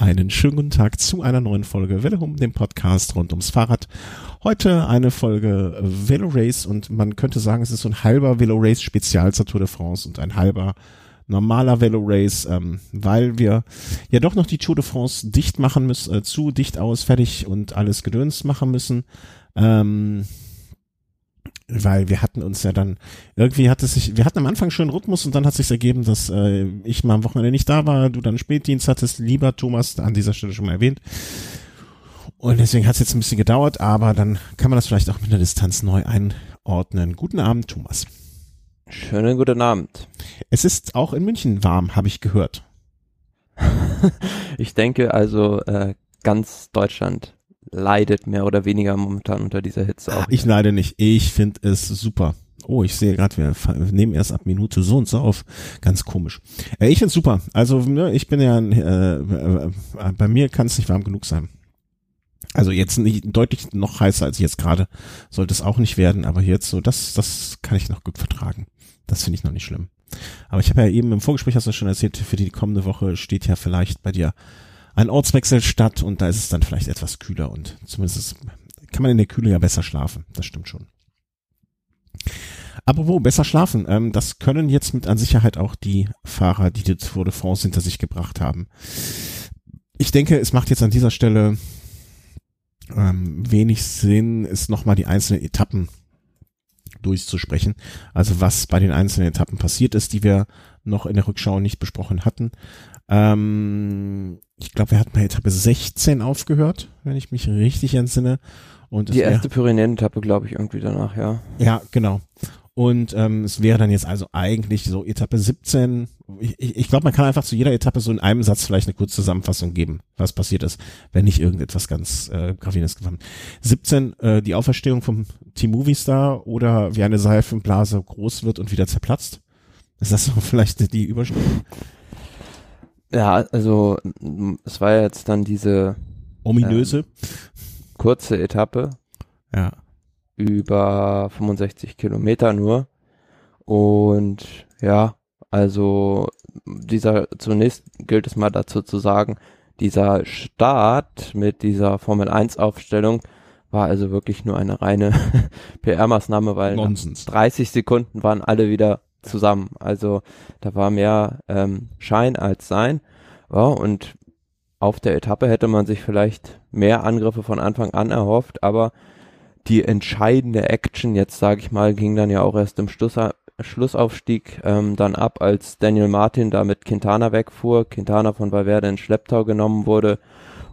Einen schönen guten Tag zu einer neuen Folge Velo Home, dem Podcast rund ums Fahrrad. Heute eine Folge Velo Race und man könnte sagen, es ist so ein halber Velo Race Spezial zur Tour de France und ein halber normaler Velo Race, ähm, weil wir ja doch noch die Tour de France dicht machen müssen, äh, zu dicht aus, fertig und alles gedöns machen müssen. Ähm, weil wir hatten uns ja dann irgendwie hat es sich, wir hatten am Anfang schon Rhythmus und dann hat sich ergeben, dass äh, ich mal am Wochenende nicht da war, du dann Spätdienst hattest, lieber Thomas, an dieser Stelle schon mal erwähnt. Und deswegen hat es jetzt ein bisschen gedauert, aber dann kann man das vielleicht auch mit der Distanz neu einordnen. Guten Abend, Thomas. Schönen guten Abend. Es ist auch in München warm, habe ich gehört. ich denke also äh, ganz Deutschland leidet mehr oder weniger momentan unter dieser Hitze. Auch. Ich leide nicht. Ich finde es super. Oh, ich sehe gerade, wir nehmen erst ab Minute so und so auf. Ganz komisch. Äh, ich finde super. Also ne, ich bin ja, äh, äh, bei mir kann es nicht warm genug sein. Also jetzt nicht deutlich noch heißer als jetzt gerade. Sollte es auch nicht werden, aber jetzt so, das, das kann ich noch gut vertragen. Das finde ich noch nicht schlimm. Aber ich habe ja eben im Vorgespräch hast du schon erzählt, für die kommende Woche steht ja vielleicht bei dir ein Ortswechsel statt und da ist es dann vielleicht etwas kühler und zumindest kann man in der Kühle ja besser schlafen. Das stimmt schon. Apropos besser schlafen, ähm, das können jetzt mit an Sicherheit auch die Fahrer, die die Tour de France hinter sich gebracht haben. Ich denke, es macht jetzt an dieser Stelle ähm, wenig Sinn, es nochmal die einzelnen Etappen durchzusprechen. Also was bei den einzelnen Etappen passiert ist, die wir noch in der Rückschau nicht besprochen hatten. Ähm, ich glaube, wir hatten bei Etappe 16 aufgehört, wenn ich mich richtig entsinne. Und die erste Pyrenäen-Etappe, glaube ich, irgendwie danach, ja. Ja, genau. Und ähm, es wäre dann jetzt also eigentlich so Etappe 17. Ich, ich glaube, man kann einfach zu jeder Etappe so in einem Satz vielleicht eine kurze Zusammenfassung geben, was passiert ist, wenn nicht irgendetwas ganz äh, Gravierendes gefahren. 17, äh, die Auferstehung vom Team Movistar oder wie eine Seifenblase groß wird und wieder zerplatzt. Ist das so vielleicht die Überschrift? Ja, also es war jetzt dann diese ominöse ähm, kurze Etappe. Ja. Über 65 Kilometer nur. Und ja, also dieser, zunächst gilt es mal dazu zu sagen, dieser Start mit dieser Formel 1 Aufstellung war also wirklich nur eine reine PR-Maßnahme, weil Nonsens. 30 Sekunden waren alle wieder zusammen. Also da war mehr ähm, Schein als Sein. Ja, und auf der Etappe hätte man sich vielleicht mehr Angriffe von Anfang an erhofft, aber die entscheidende Action, jetzt sage ich mal, ging dann ja auch erst im Schluss, Schlussaufstieg ähm, dann ab, als Daniel Martin da mit Quintana wegfuhr, Quintana von Valverde in Schlepptau genommen wurde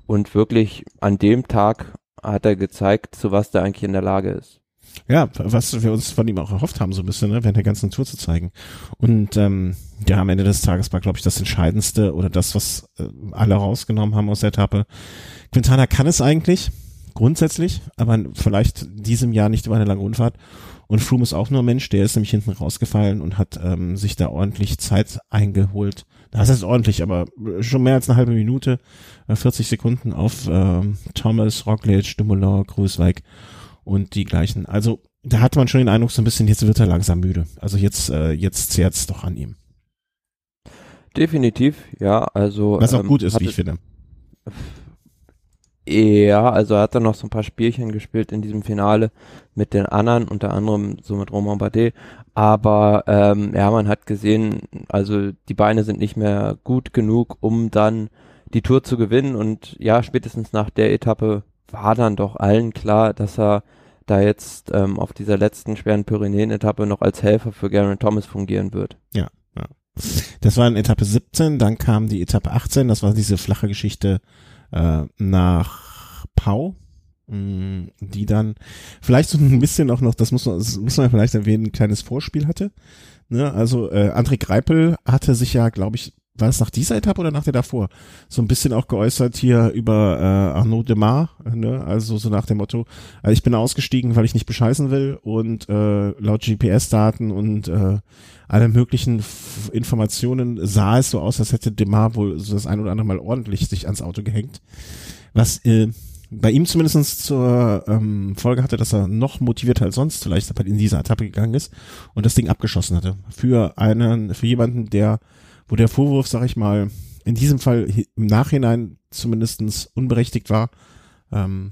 und wirklich an dem Tag hat er gezeigt, zu was der eigentlich in der Lage ist. Ja, was wir uns von ihm auch erhofft haben, so ein bisschen, ne, während der ganzen Tour zu zeigen. Und ähm, ja, am Ende des Tages war, glaube ich, das Entscheidendste oder das, was äh, alle rausgenommen haben aus der Etappe. Quintana kann es eigentlich, grundsätzlich, aber vielleicht diesem Jahr nicht über eine lange Unfahrt. Und Froome ist auch nur ein Mensch, der ist nämlich hinten rausgefallen und hat ähm, sich da ordentlich Zeit eingeholt. Das heißt ordentlich, aber schon mehr als eine halbe Minute, äh, 40 Sekunden auf äh, Thomas, Roglic, Dumoulin, Grußweig und die gleichen. Also da hat man schon den Eindruck, so ein bisschen, jetzt wird er langsam müde. Also jetzt, äh, jetzt zehrt's doch an ihm. Definitiv, ja, also. Was auch ähm, gut ist, wie ich finde. Ja, also er hat dann noch so ein paar Spielchen gespielt in diesem Finale mit den anderen, unter anderem so mit Romain Bardet. Aber ähm, ja, man hat gesehen, also die Beine sind nicht mehr gut genug, um dann die Tour zu gewinnen. Und ja, spätestens nach der Etappe war dann doch allen klar, dass er da jetzt ähm, auf dieser letzten schweren Pyrenäen-Etappe noch als Helfer für Garen Thomas fungieren wird. Ja, ja. Das war in Etappe 17, dann kam die Etappe 18, das war diese flache Geschichte äh, nach Pau, mm, die dann vielleicht so ein bisschen auch noch, das muss man, das muss man vielleicht erwähnen, ein kleines Vorspiel hatte. Ne? Also äh, André Greipel hatte sich ja, glaube ich, war es nach dieser Etappe oder nach der davor, so ein bisschen auch geäußert hier über äh, Arnaud Demar, ne? also so nach dem Motto, also ich bin ausgestiegen, weil ich nicht bescheißen will und äh, laut GPS-Daten und äh, alle möglichen F Informationen sah es so aus, als hätte Demar wohl so das ein oder andere Mal ordentlich sich ans Auto gehängt, was äh, bei ihm zumindest zur ähm, Folge hatte, dass er noch motivierter als sonst vielleicht in dieser Etappe gegangen ist und das Ding abgeschossen hatte. Für einen, für jemanden, der wo der Vorwurf, sag ich mal, in diesem Fall im Nachhinein zumindestens unberechtigt war, ähm,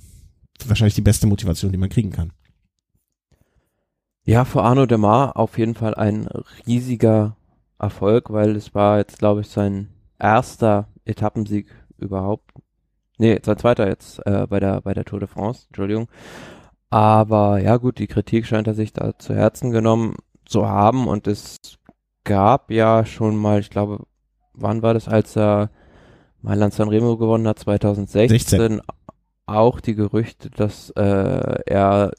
wahrscheinlich die beste Motivation, die man kriegen kann. Ja, für Arno Demar auf jeden Fall ein riesiger Erfolg, weil es war jetzt, glaube ich, sein erster Etappensieg überhaupt. Nee, sein zweiter jetzt äh, bei der bei der Tour de France, Entschuldigung. Aber ja gut, die Kritik scheint er sich da zu Herzen genommen zu haben und es gab ja schon mal, ich glaube, wann war das, als er Mailand Sanremo gewonnen hat, 2016, 16. auch die Gerüchte, dass äh, er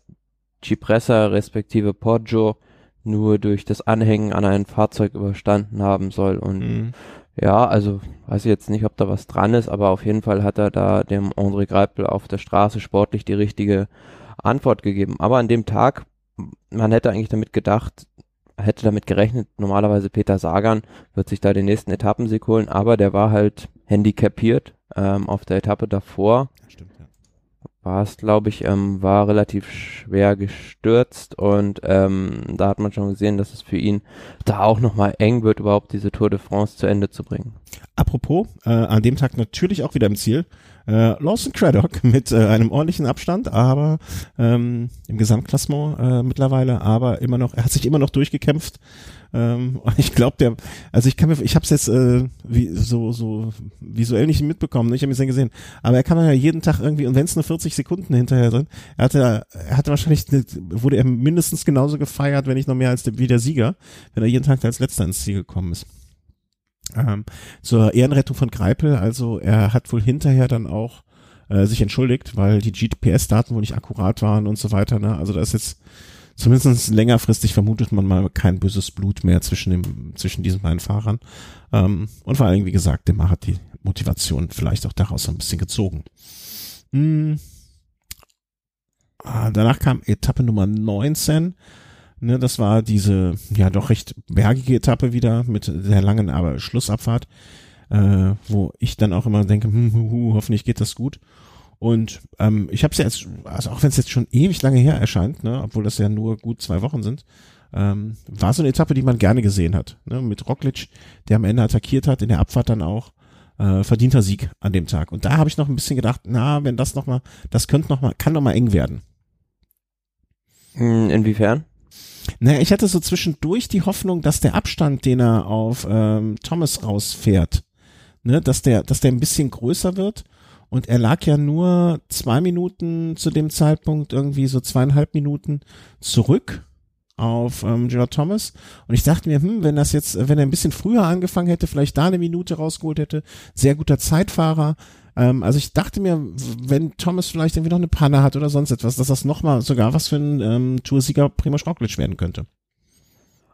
Cipressa respektive Poggio nur durch das Anhängen an ein Fahrzeug überstanden haben soll. Und mhm. ja, also weiß ich jetzt nicht, ob da was dran ist, aber auf jeden Fall hat er da dem André Greipel auf der Straße sportlich die richtige Antwort gegeben. Aber an dem Tag, man hätte eigentlich damit gedacht, hätte damit gerechnet, normalerweise Peter Sagan wird sich da den nächsten Etappensieg holen, aber der war halt handicapiert ähm, auf der Etappe davor war es, glaube ich, ähm, war relativ schwer gestürzt und ähm, da hat man schon gesehen, dass es für ihn da auch nochmal eng wird, überhaupt diese Tour de France zu Ende zu bringen. Apropos, äh, an dem Tag natürlich auch wieder im Ziel. Äh, Lawson Craddock mit äh, einem ordentlichen Abstand, aber ähm, im Gesamtklassement äh, mittlerweile, aber immer noch, er hat sich immer noch durchgekämpft ähm, ich glaube, der, also ich kann mir, ich habe es jetzt äh, wie, so so visuell nicht mitbekommen, ne? ich habe es ja gesehen, aber er kann ja jeden Tag irgendwie und wenn es nur 40 Sekunden hinterher sind, er hatte, er hatte wahrscheinlich, eine, wurde er mindestens genauso gefeiert, wenn nicht noch mehr als der, wie der Sieger, wenn er jeden Tag als letzter ins Ziel gekommen ist. Ähm, zur Ehrenrettung von Greipel, also er hat wohl hinterher dann auch äh, sich entschuldigt, weil die GPS-Daten wohl nicht akkurat waren und so weiter. Ne? Also da ist jetzt zumindest längerfristig vermutet man mal kein böses Blut mehr zwischen dem, zwischen diesen beiden Fahrern. Ähm, und vor allen Dingen, wie gesagt, Demar hat die Motivation vielleicht auch daraus ein bisschen gezogen. Ah, danach kam Etappe Nummer 19. Ne, das war diese, ja, doch recht bergige Etappe wieder mit der langen, aber Schlussabfahrt, äh, wo ich dann auch immer denke, hm, hu, hu, hoffentlich geht das gut. Und ähm, ich habe es ja jetzt, also auch wenn es jetzt schon ewig lange her erscheint, ne, obwohl das ja nur gut zwei Wochen sind, ähm, war so eine Etappe, die man gerne gesehen hat. Ne, mit Roglic, der am Ende attackiert hat, in der Abfahrt dann auch. Äh, verdienter Sieg an dem Tag. Und da habe ich noch ein bisschen gedacht, na, wenn das nochmal, das könnte noch mal, kann noch mal eng werden. Hm, inwiefern? Naja, ich hatte so zwischendurch die Hoffnung, dass der Abstand, den er auf ähm, Thomas rausfährt, ne, dass der, dass der ein bisschen größer wird und er lag ja nur zwei Minuten zu dem Zeitpunkt, irgendwie so zweieinhalb Minuten zurück auf ähm, Gerard Thomas. Und ich dachte mir, hm, wenn das jetzt, wenn er ein bisschen früher angefangen hätte, vielleicht da eine Minute rausgeholt hätte, sehr guter Zeitfahrer. Ähm, also ich dachte mir, wenn Thomas vielleicht irgendwie noch eine Panne hat oder sonst etwas, dass das nochmal sogar was für ein ähm, Toursieger Primoz Roglic werden könnte.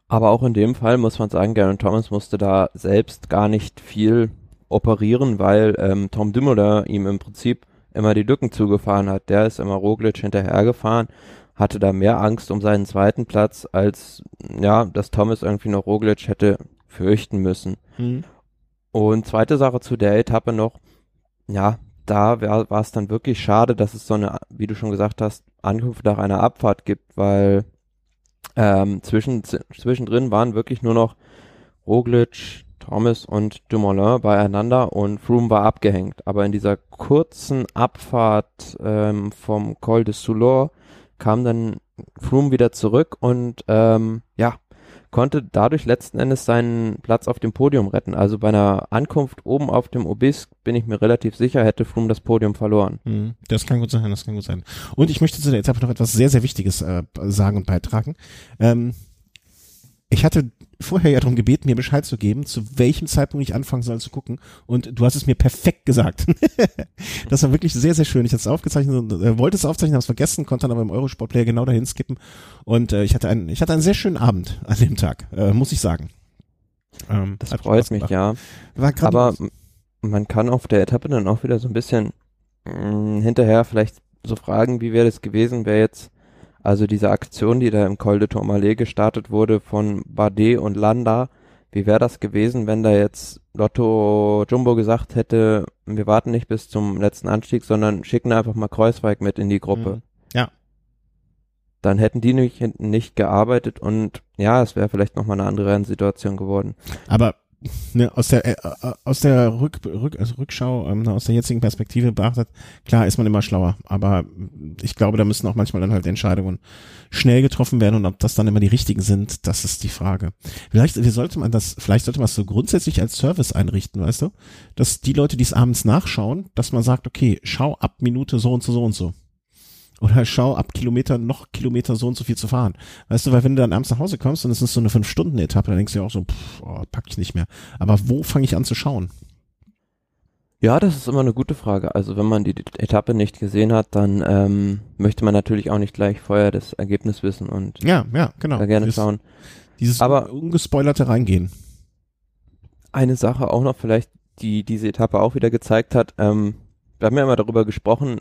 Aber auch in dem Fall muss man sagen, Garen Thomas musste da selbst gar nicht viel operieren, weil ähm, Tom Dumoulin ihm im Prinzip immer die Lücken zugefahren hat. Der ist immer Roglic hinterhergefahren, hatte da mehr Angst um seinen zweiten Platz, als ja, dass Thomas irgendwie noch Roglic hätte fürchten müssen. Mhm. Und zweite Sache zu der Etappe noch, ja, da war es dann wirklich schade, dass es so eine, wie du schon gesagt hast, Ankunft nach einer Abfahrt gibt, weil ähm, zwischen, zwischendrin waren wirklich nur noch Roglic, Thomas und Dumoulin beieinander und Froome war abgehängt. Aber in dieser kurzen Abfahrt ähm, vom Col de Soulor kam dann Froome wieder zurück und ähm, ja, konnte dadurch letzten Endes seinen Platz auf dem Podium retten. Also bei einer Ankunft oben auf dem Obisque bin ich mir relativ sicher, hätte Froome das Podium verloren. Mhm, das kann gut sein, das kann gut sein. Und ich möchte zu der Etappe noch etwas sehr, sehr Wichtiges äh, sagen und beitragen. Ähm, ich hatte vorher ja darum gebeten, mir Bescheid zu geben, zu welchem Zeitpunkt ich anfangen soll zu gucken. Und du hast es mir perfekt gesagt. das war wirklich sehr, sehr schön. Ich hatte es aufgezeichnet und äh, wollte es aufzeichnen, habe es vergessen, konnte dann aber im Eurosport-Player genau dahin skippen. Und äh, ich hatte einen, ich hatte einen sehr schönen Abend an dem Tag, äh, muss ich sagen. Ähm, das freut mich, ja. aber man kann auf der Etappe dann auch wieder so ein bisschen mh, mm, hinterher vielleicht so fragen, wie wäre das gewesen, wäre jetzt also diese Aktion, die da im Col de Tourmalet gestartet wurde von Bardet und Landa, wie wäre das gewesen, wenn da jetzt Lotto Jumbo gesagt hätte, wir warten nicht bis zum letzten Anstieg, sondern schicken einfach mal Kreuzweig mit in die Gruppe. Mhm. Ja. Dann hätten die nicht, nicht gearbeitet und ja, es wäre vielleicht nochmal eine andere Situation geworden. Aber ne, aus der äh, äh, aus der Rück, Rück, also Rückschau, ähm, aus der jetzigen Perspektive beachtet, klar ist man immer schlauer, aber ich glaube, da müssen auch manchmal dann halt Entscheidungen schnell getroffen werden und ob das dann immer die richtigen sind, das ist die Frage. Vielleicht wie sollte man das, vielleicht sollte man es so grundsätzlich als Service einrichten, weißt du, dass die Leute, die es abends nachschauen, dass man sagt, okay, schau ab Minute so und so so und so. Oder schau ab Kilometer noch Kilometer so und so viel zu fahren. Weißt du, weil wenn du dann abends nach Hause kommst und es ist so eine Fünf-Stunden-Etappe, dann denkst du ja auch so, pff, oh, pack ich nicht mehr. Aber wo fange ich an zu schauen? Ja, das ist immer eine gute Frage. Also wenn man die Etappe nicht gesehen hat, dann ähm, möchte man natürlich auch nicht gleich vorher das Ergebnis wissen und ja, ja, genau. da gerne dieses, schauen. Dieses Aber ungespoilerte reingehen. Eine Sache auch noch vielleicht, die diese Etappe auch wieder gezeigt hat, ähm, wir haben ja immer darüber gesprochen,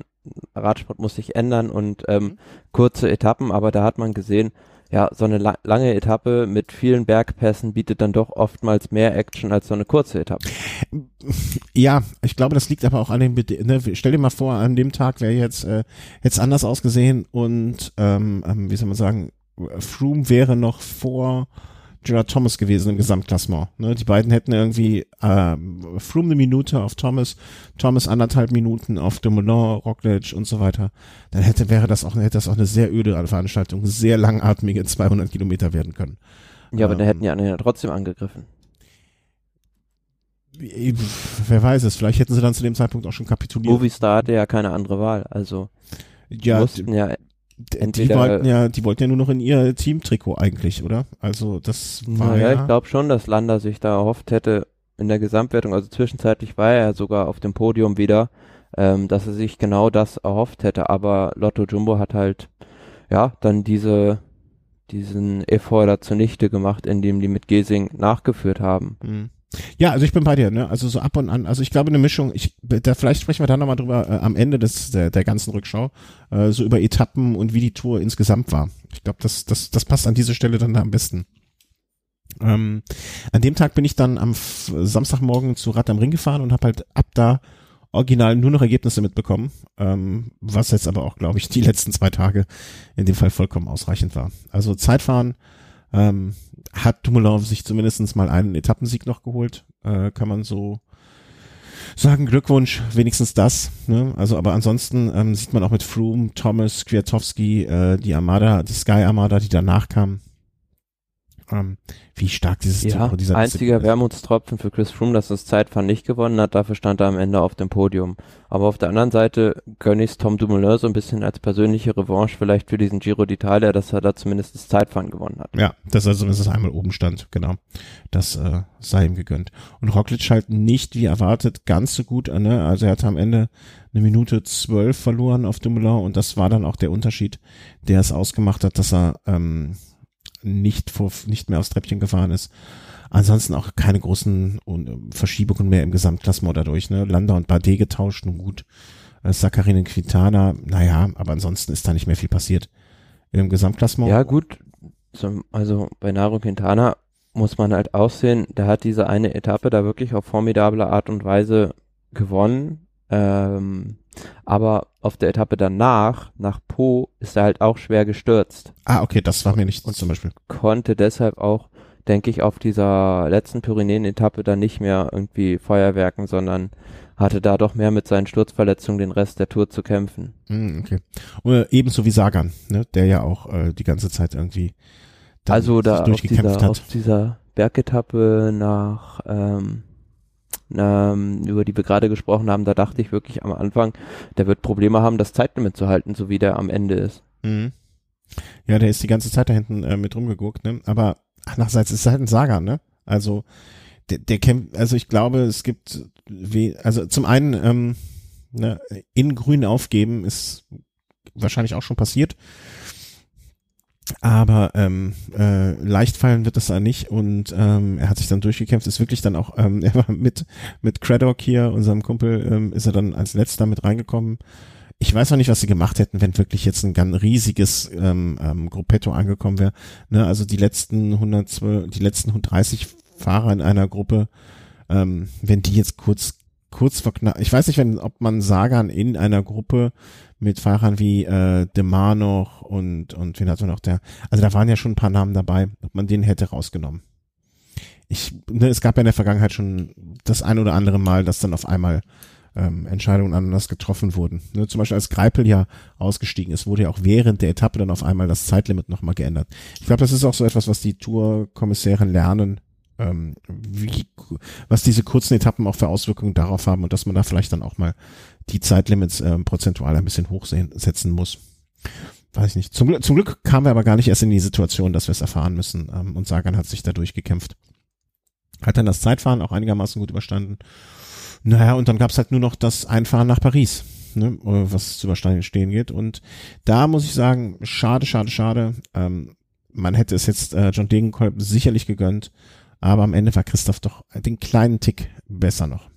Radsport muss sich ändern und ähm, mhm. kurze Etappen, aber da hat man gesehen, ja, so eine la lange Etappe mit vielen Bergpässen bietet dann doch oftmals mehr Action als so eine kurze Etappe. Ja, ich glaube, das liegt aber auch an dem, ne, stell dir mal vor, an dem Tag wäre jetzt, äh, jetzt anders ausgesehen und, ähm, ähm, wie soll man sagen, Froome wäre noch vor Gerard Thomas gewesen im Gesamtklassement. Ne? Die beiden hätten irgendwie äh, Froome eine Minute auf Thomas, Thomas anderthalb Minuten auf Dumoulin, Roglic und so weiter. Dann hätte wäre das auch hätte das auch eine sehr öde Veranstaltung, sehr langatmige 200 Kilometer werden können. Ja, aber ähm, dann hätten die anderen ja trotzdem angegriffen. Wer weiß es, vielleicht hätten sie dann zu dem Zeitpunkt auch schon kapituliert. Movistar hatte ja keine andere Wahl, also ja, mussten ja die wollten ja, die wollten ja nur noch in ihr Teamtrikot eigentlich, oder? Also das war naja, ja. ich glaube schon, dass Landa sich da erhofft hätte in der Gesamtwertung, also zwischenzeitlich war er ja sogar auf dem Podium wieder, ähm, dass er sich genau das erhofft hätte, aber Lotto Jumbo hat halt ja dann diese diesen Effort da zunichte gemacht, indem die mit Gesing nachgeführt haben. Mhm. Ja, also ich bin bei dir, ne? Also so ab und an, also ich glaube eine Mischung, ich da vielleicht sprechen wir da nochmal drüber äh, am Ende des der, der ganzen Rückschau, äh, so über Etappen und wie die Tour insgesamt war. Ich glaube, das, das, das passt an dieser Stelle dann am besten. Ähm, an dem Tag bin ich dann am F Samstagmorgen zu Rad am Ring gefahren und habe halt ab da original nur noch Ergebnisse mitbekommen, ähm, was jetzt aber auch, glaube ich, die letzten zwei Tage in dem Fall vollkommen ausreichend war. Also Zeitfahren, ähm, hat Dumoulin sich zumindestens mal einen Etappensieg noch geholt, äh, kann man so sagen. Glückwunsch, wenigstens das. Ne? Also, aber ansonsten ähm, sieht man auch mit Froome, Thomas, Kwiatowski, äh, die Armada, die Sky Armada, die danach kam, ähm, wie stark dieses ja, dieser einziger Wermutstropfen für Chris Froome, dass das Zeitfahren nicht gewonnen hat, dafür stand er am Ende auf dem Podium. Aber auf der anderen Seite gönne ich Tom Dumoulin so ein bisschen als persönliche Revanche vielleicht für diesen Giro d'Italia, dass er da zumindest das Zeitfahren gewonnen hat. Ja, dass er zumindest einmal oben stand, genau. Das äh, sei ihm gegönnt. Und Roglic halt nicht, wie erwartet, ganz so gut, ne? also er hatte am Ende eine Minute zwölf verloren auf Dumoulin und das war dann auch der Unterschied, der es ausgemacht hat, dass er ähm, nicht vor, nicht mehr aufs Treppchen gefahren ist. Ansonsten auch keine großen Verschiebungen mehr im Gesamtklassement dadurch. Ne? Landa und Bardet getauscht, nun gut. Äh, Sakarin und Quintana, naja, aber ansonsten ist da nicht mehr viel passiert im Gesamtklassement. Ja, gut. Also bei Nairo Quintana muss man halt aussehen, der hat diese eine Etappe da wirklich auf formidable Art und Weise gewonnen. Ähm, aber auf der Etappe danach, nach Po, ist er halt auch schwer gestürzt. Ah, okay, das war mir nicht und zum Beispiel. Konnte deshalb auch, denke ich, auf dieser letzten Pyrenäen-Etappe dann nicht mehr irgendwie Feuerwerken, sondern hatte da doch mehr mit seinen Sturzverletzungen den Rest der Tour zu kämpfen. Mm, okay. Oder ebenso wie Sagan, ne, der ja auch äh, die ganze Zeit irgendwie also da auf dieser, auf dieser Bergetappe nach ähm, ähm, über die wir gerade gesprochen haben, da dachte ich wirklich am Anfang, der wird Probleme haben, das Zeitlimit zu halten, so wie der am Ende ist. Mhm. Ja, der ist die ganze Zeit da hinten äh, mit rumgeguckt, ne? Aber andererseits ist es halt ein Saga, ne? Also der, der kämpft, also ich glaube, es gibt, we also zum einen ähm, ne, in Grün aufgeben ist wahrscheinlich auch schon passiert. Aber ähm, äh, leicht fallen wird das da nicht und ähm, er hat sich dann durchgekämpft, ist wirklich dann auch, ähm, er war mit, mit Craddock hier, unserem Kumpel, ähm, ist er dann als letzter mit reingekommen. Ich weiß noch nicht, was sie gemacht hätten, wenn wirklich jetzt ein ganz riesiges ähm, ähm, Gruppetto angekommen wäre. Ne, also die letzten 112, die letzten 130 Fahrer in einer Gruppe, ähm, wenn die jetzt kurz kurz vor knapp, ich weiß nicht, wenn, ob man Sagan in einer Gruppe mit Fahrern wie äh, Demar noch und, und wen hat man noch der, also da waren ja schon ein paar Namen dabei, ob man den hätte rausgenommen. ich, ne, es gab ja in der Vergangenheit schon das ein oder andere Mal, dass dann auf einmal ähm, Entscheidungen anders getroffen wurden. Ne, zum Beispiel als Greipel ja ausgestiegen ist, wurde ja auch während der Etappe dann auf einmal das Zeitlimit nochmal geändert. Ich glaube, das ist auch so etwas, was die Tourkommissäre lernen, ähm, wie, was diese kurzen Etappen auch für Auswirkungen darauf haben und dass man da vielleicht dann auch mal die Zeitlimits ähm, prozentual ein bisschen hochsetzen muss. Weiß ich nicht. Zum, zum Glück kamen wir aber gar nicht erst in die Situation, dass wir es erfahren müssen. Ähm, und Sagan hat sich da durchgekämpft. Hat dann das Zeitfahren auch einigermaßen gut überstanden. Naja, und dann gab's halt nur noch das Einfahren nach Paris, ne, was zu überstehen geht. Und da muss ich sagen, schade, schade, schade. Ähm, man hätte es jetzt äh, John Degenkolb sicherlich gegönnt, aber am Ende war Christoph doch den kleinen Tick besser noch.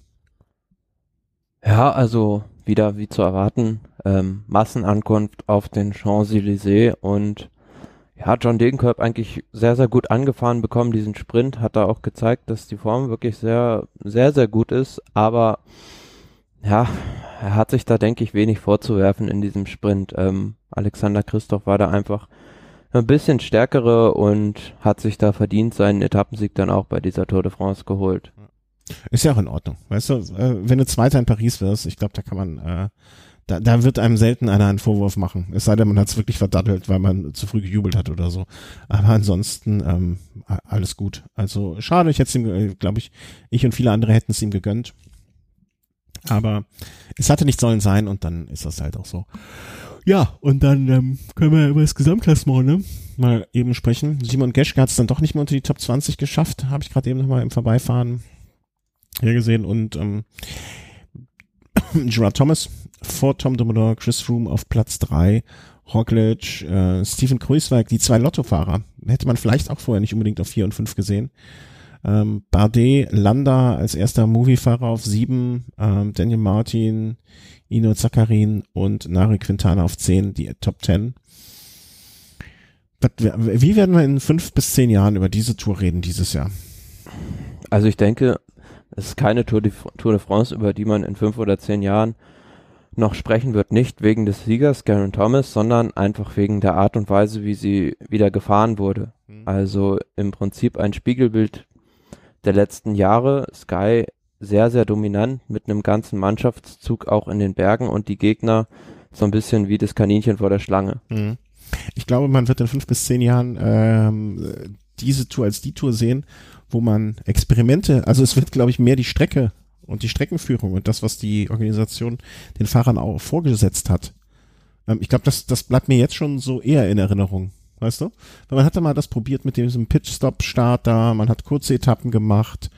Ja, also wieder wie zu erwarten, ähm, Massenankunft auf den Champs-Élysées und ja, John Degenkolb eigentlich sehr, sehr gut angefahren bekommen, diesen Sprint, hat da auch gezeigt, dass die Form wirklich sehr, sehr, sehr gut ist, aber ja, er hat sich da, denke ich, wenig vorzuwerfen in diesem Sprint. Ähm, Alexander Christoph war da einfach ein bisschen stärkere und hat sich da verdient seinen Etappensieg dann auch bei dieser Tour de France geholt. Ist ja auch in Ordnung. Weißt du, äh, wenn du Zweiter in Paris wirst, ich glaube, da kann man, äh, da, da wird einem selten einer einen Vorwurf machen. Es sei denn, man hat es wirklich verdattelt, weil man zu früh gejubelt hat oder so. Aber ansonsten ähm, alles gut. Also schade, ich hätte ihm, äh, glaube ich, ich und viele andere hätten es ihm gegönnt. Aber es hatte nicht sollen sein und dann ist das halt auch so. Ja, und dann ähm, können wir über das Gesamtklassement ne, mal eben sprechen. Simon Geschke hat es dann doch nicht mehr unter die Top 20 geschafft, habe ich gerade eben nochmal im Vorbeifahren hier gesehen. Und ähm, Gerard Thomas vor Tom Dumoulin, Chris Froome auf Platz drei, Roglic, äh, Stephen Kruiswijk, die zwei Lottofahrer. Hätte man vielleicht auch vorher nicht unbedingt auf vier und fünf gesehen. Ähm, Bardet, Landa als erster Moviefahrer auf sieben, ähm, Daniel Martin, Ino Zakarin und Nari Quintana auf zehn, die Top Ten. Wie werden wir in fünf bis zehn Jahren über diese Tour reden dieses Jahr? Also ich denke, es ist keine Tour de, Tour de France, über die man in fünf oder zehn Jahren noch sprechen wird, nicht wegen des Siegers Garen Thomas, sondern einfach wegen der Art und Weise, wie sie wieder gefahren wurde. Mhm. Also im Prinzip ein Spiegelbild der letzten Jahre. Sky sehr, sehr dominant mit einem ganzen Mannschaftszug auch in den Bergen und die Gegner so ein bisschen wie das Kaninchen vor der Schlange. Mhm. Ich glaube, man wird in fünf bis zehn Jahren ähm, diese Tour als die Tour sehen, wo man Experimente, also es wird, glaube ich, mehr die Strecke und die Streckenführung und das, was die Organisation den Fahrern auch vorgesetzt hat. Ähm, ich glaube, das, das bleibt mir jetzt schon so eher in Erinnerung. Weißt du? Weil man hatte mal das probiert mit diesem Pitch-Stop-Start da, man hat kurze Etappen gemacht,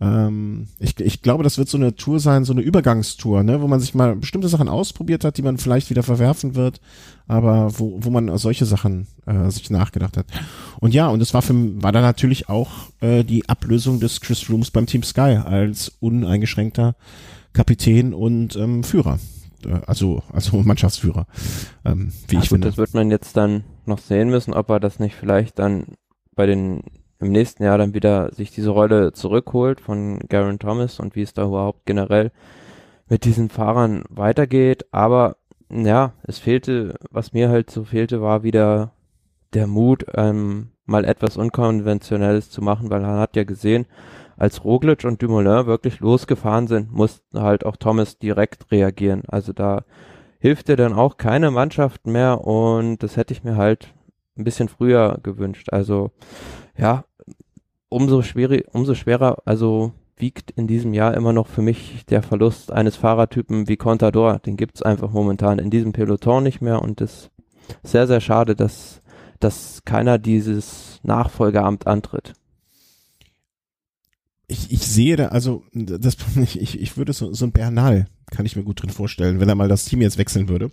ähm, ich, ich glaube, das wird so eine Tour sein, so eine Übergangstour, ne, wo man sich mal bestimmte Sachen ausprobiert hat, die man vielleicht wieder verwerfen wird, aber wo, wo man solche Sachen äh, sich nachgedacht hat. Und ja, und es war für war da natürlich auch äh, die Ablösung des Chris Rooms beim Team Sky als uneingeschränkter Kapitän und ähm, Führer äh, also also Mannschaftsführer, ähm, wie ja, ich finde. Das wird man jetzt dann noch sehen müssen, ob er das nicht vielleicht dann bei den im nächsten Jahr dann wieder sich diese Rolle zurückholt von Garen Thomas und wie es da überhaupt generell mit diesen Fahrern weitergeht. Aber ja, es fehlte, was mir halt so fehlte, war wieder der Mut, ähm, mal etwas Unkonventionelles zu machen, weil man hat ja gesehen, als Roglic und Dumoulin wirklich losgefahren sind, mussten halt auch Thomas direkt reagieren. Also da hilft dir dann auch keine Mannschaft mehr und das hätte ich mir halt ein bisschen früher gewünscht. Also ja, umso schwerer, umso schwerer, also wiegt in diesem Jahr immer noch für mich der Verlust eines Fahrertypen wie Contador. Den gibt's einfach momentan in diesem Peloton nicht mehr und es ist sehr, sehr schade, dass, dass keiner dieses Nachfolgeamt antritt. Ich, ich sehe da, also das, ich, ich würde so, so ein Bernal, kann ich mir gut drin vorstellen, wenn er mal das Team jetzt wechseln würde.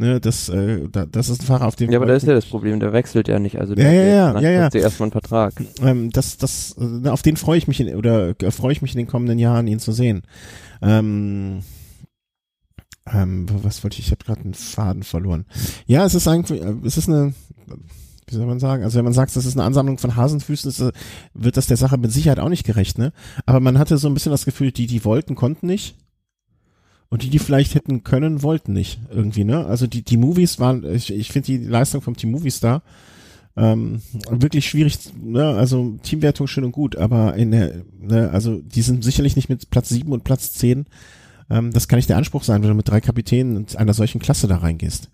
Ne, das, äh, da, das ist ein Fahrer, auf dem. Ja, aber da ist ja das Problem, der wechselt ja nicht. Also der ja, ja, ja, ja, ja. erstmal einen Vertrag. Ähm, das, das, äh, auf den freue ich mich in, oder äh, freue ich mich in den kommenden Jahren, ihn zu sehen. Ähm, ähm, was wollte ich? Ich habe gerade einen Faden verloren. Ja, es ist eigentlich, äh, es ist eine, wie soll man sagen? Also wenn man sagt, das ist eine Ansammlung von Hasenfüßen, ist, wird das der Sache mit Sicherheit auch nicht gerecht, ne? Aber man hatte so ein bisschen das Gefühl, die, die wollten, konnten nicht. Und die, die vielleicht hätten können, wollten nicht irgendwie, ne? Also die, die Movies waren, ich, ich finde die Leistung vom Team Movies da, Ähm, wirklich schwierig, ne? also Teamwertung schön und gut, aber in der, ne, also die sind sicherlich nicht mit Platz sieben und Platz zehn. Ähm, das kann nicht der Anspruch sein, wenn du mit drei Kapitänen und einer solchen Klasse da reingehst.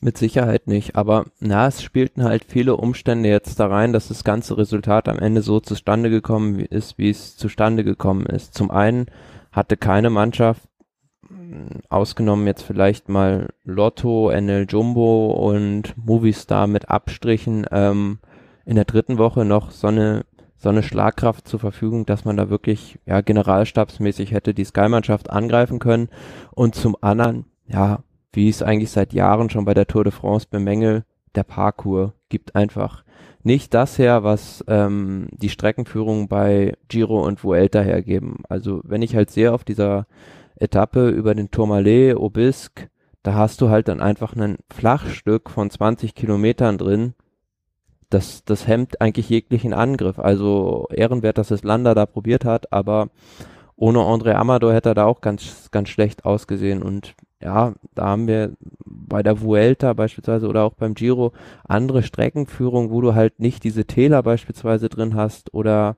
Mit Sicherheit nicht, aber na, es spielten halt viele Umstände jetzt da rein, dass das ganze Resultat am Ende so zustande gekommen ist, wie es zustande gekommen ist. Zum einen hatte keine Mannschaft, ausgenommen jetzt vielleicht mal Lotto, NL Jumbo und Movistar mit Abstrichen, ähm, in der dritten Woche noch so eine, so eine Schlagkraft zur Verfügung, dass man da wirklich, ja, generalstabsmäßig hätte die Sky-Mannschaft angreifen können. Und zum anderen, ja, wie es eigentlich seit Jahren schon bei der Tour de France bemängelt, der Parcours gibt einfach nicht das her, was ähm, die Streckenführung bei Giro und Vuelta hergeben. Also wenn ich halt sehe auf dieser Etappe über den Tourmalet, Obisque, da hast du halt dann einfach ein Flachstück von 20 Kilometern drin. Das, das hemmt eigentlich jeglichen Angriff. Also ehrenwert, dass es Landa da probiert hat, aber ohne André Amador hätte er da auch ganz, ganz schlecht ausgesehen. Und ja, da haben wir bei der Vuelta beispielsweise oder auch beim Giro andere Streckenführung, wo du halt nicht diese Täler beispielsweise drin hast oder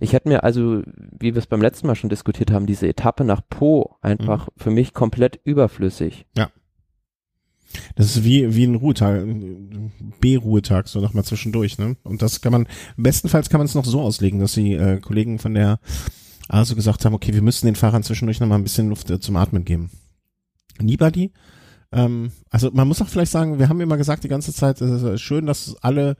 ich hätte mir also, wie wir es beim letzten Mal schon diskutiert haben, diese Etappe nach Po einfach mhm. für mich komplett überflüssig. Ja. Das ist wie, wie ein Ruhetag, B-Ruhetag, so nochmal zwischendurch, ne? Und das kann man, bestenfalls kann man es noch so auslegen, dass die äh, Kollegen von der ASO gesagt haben, okay, wir müssen den Fahrern zwischendurch nochmal ein bisschen Luft äh, zum Atmen geben. Nibali, ähm, also man muss auch vielleicht sagen, wir haben immer gesagt die ganze Zeit, es ist schön, dass alle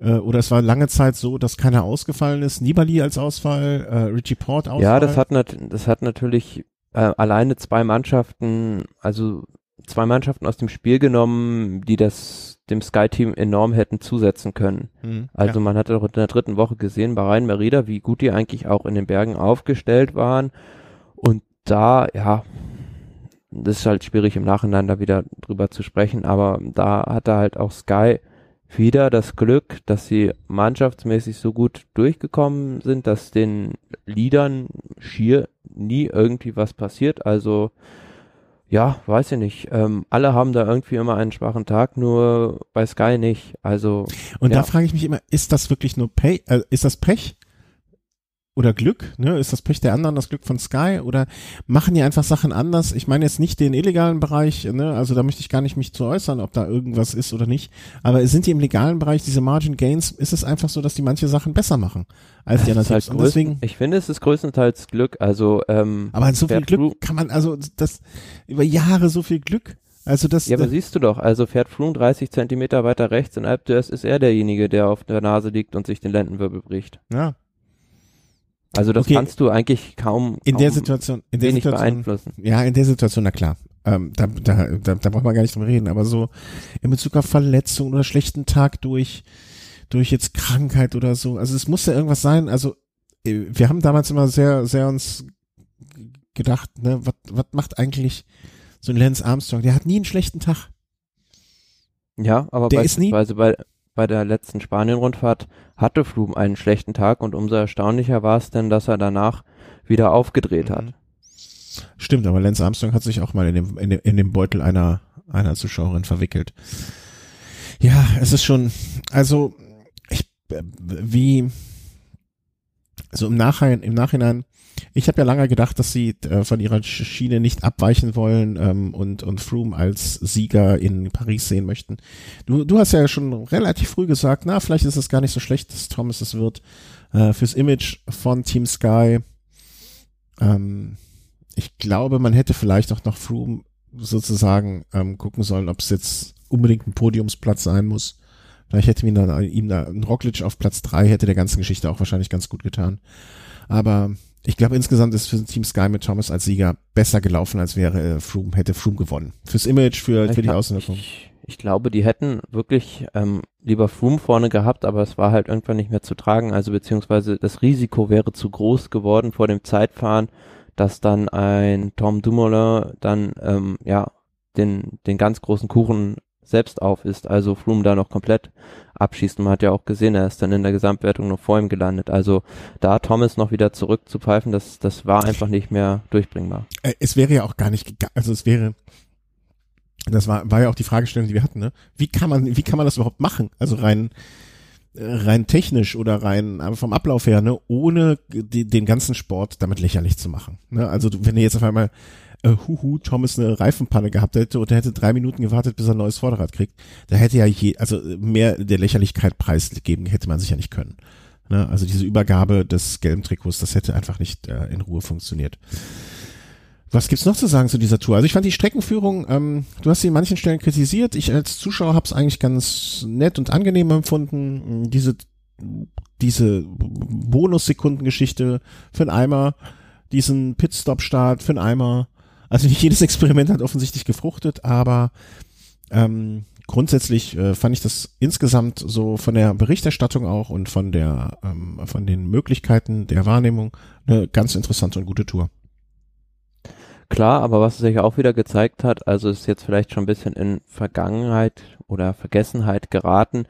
äh, oder es war lange Zeit so, dass keiner ausgefallen ist. Nibali als Ausfall, äh, Richie Port Ausfall. Ja, das hat, nat das hat natürlich äh, alleine zwei Mannschaften, also zwei Mannschaften aus dem Spiel genommen, die das dem Sky-Team enorm hätten zusetzen können. Mhm, also ja. man hat auch in der dritten Woche gesehen bei Rhein Merida, wie gut die eigentlich auch in den Bergen aufgestellt waren. Und da, ja, das ist halt schwierig im Nachhinein da wieder drüber zu sprechen, aber da hatte halt auch Sky wieder das Glück, dass sie mannschaftsmäßig so gut durchgekommen sind, dass den Liedern schier nie irgendwie was passiert. Also ja, weiß ich nicht. Ähm, alle haben da irgendwie immer einen schwachen Tag, nur bei Sky nicht. Also und ja. da frage ich mich immer, ist das wirklich nur Pech? Äh, ist das Pech? Oder Glück, ne? Ist das Pech der anderen das Glück von Sky oder machen die einfach Sachen anders? Ich meine jetzt nicht den illegalen Bereich, ne? Also da möchte ich gar nicht mich zu äußern, ob da irgendwas ist oder nicht. Aber sind die im legalen Bereich diese Margin Gains? Ist es einfach so, dass die manche Sachen besser machen als die anderen? Halt deswegen. Ich finde, es ist größtenteils Glück. Also ähm, aber so viel Glück kann man also das über Jahre so viel Glück. Also das, ja, aber siehst du doch, also fährt Froome 30 Zentimeter weiter rechts in Alp d'Huez ist er derjenige, der auf der Nase liegt und sich den Lendenwirbel bricht. Ja, also das okay. kannst du eigentlich kaum, in der Situation, in der Situation, beeinflussen. Ja, in der Situation, na klar. Ähm, da, da, da, da braucht man gar nicht drüber reden, aber so in Bezug auf Verletzung oder schlechten Tag durch, durch jetzt Krankheit oder so. Also es muss ja irgendwas sein. Also äh, wir haben damals immer sehr, sehr uns gedacht, ne, was, was macht eigentlich so ein Lance Armstrong? Der hat nie einen schlechten Tag. Ja, aber der beispielsweise bei, bei der letzten Spanien-Rundfahrt hatte Froome einen schlechten Tag und umso erstaunlicher war es denn, dass er danach wieder aufgedreht hat. Mhm. Stimmt, aber Lance Armstrong hat sich auch mal in dem, in dem, in dem Beutel einer, einer Zuschauerin verwickelt. Ja, es ist schon, also, ich, wie, so im Nachhinein, im Nachhinein ich habe ja lange gedacht, dass sie äh, von ihrer Schiene nicht abweichen wollen ähm, und, und Froome als Sieger in Paris sehen möchten. Du, du hast ja schon relativ früh gesagt, na, vielleicht ist es gar nicht so schlecht, dass Thomas es wird. Äh, fürs Image von Team Sky. Ähm, ich glaube, man hätte vielleicht auch noch Froome sozusagen ähm, gucken sollen, ob es jetzt unbedingt ein Podiumsplatz sein muss. Vielleicht hätte ihm da, ihm da ein Roglic auf Platz drei hätte der ganzen Geschichte auch wahrscheinlich ganz gut getan. Aber ich glaube, insgesamt ist für Team Sky mit Thomas als Sieger besser gelaufen, als wäre äh, Froome, hätte Froome gewonnen. Fürs Image, für, für die Außenwirkung. Ich, ich, glaube, die hätten wirklich ähm, lieber Froome vorne gehabt, aber es war halt irgendwann nicht mehr zu tragen. Also beziehungsweise das Risiko wäre zu groß geworden vor dem Zeitfahren, dass dann ein Tom Dumoulin dann ähm, ja den, den ganz großen Kuchen selbst auf ist, also Froome da noch komplett abschießt. Man hat ja auch gesehen, er ist dann in der Gesamtwertung noch vor ihm gelandet. Also da Thomas noch wieder zurückzupfeifen, das, das war einfach nicht mehr durchbringbar. Äh, es wäre ja auch gar nicht, also es wäre, das war, war ja auch die Fragestellung, die wir hatten, ne? Wie kann man, wie kann man das überhaupt machen? Also rein, äh, rein technisch oder rein vom Ablauf her, ne, ohne die, den ganzen Sport damit lächerlich zu machen. Ne? Also wenn ihr jetzt auf einmal äh, huhu, Thomas eine Reifenpanne gehabt hätte und er hätte drei Minuten gewartet, bis er ein neues Vorderrad kriegt, da hätte ja je, also mehr der Lächerlichkeit preisgeben hätte man sich ja nicht können. Ne? Also diese Übergabe des gelben Trikots, das hätte einfach nicht äh, in Ruhe funktioniert. Was gibt's noch zu sagen zu dieser Tour? Also ich fand die Streckenführung, ähm, du hast sie in manchen Stellen kritisiert. Ich als Zuschauer habe es eigentlich ganz nett und angenehm empfunden. Diese diese Bonussekundengeschichte für einen Eimer, diesen Pitstop-Start für einen Eimer. Also nicht jedes Experiment hat offensichtlich gefruchtet, aber ähm, grundsätzlich äh, fand ich das insgesamt so von der Berichterstattung auch und von der ähm, von den Möglichkeiten der Wahrnehmung eine ganz interessante und gute Tour. Klar, aber was sich auch wieder gezeigt hat, also ist jetzt vielleicht schon ein bisschen in Vergangenheit oder Vergessenheit geraten,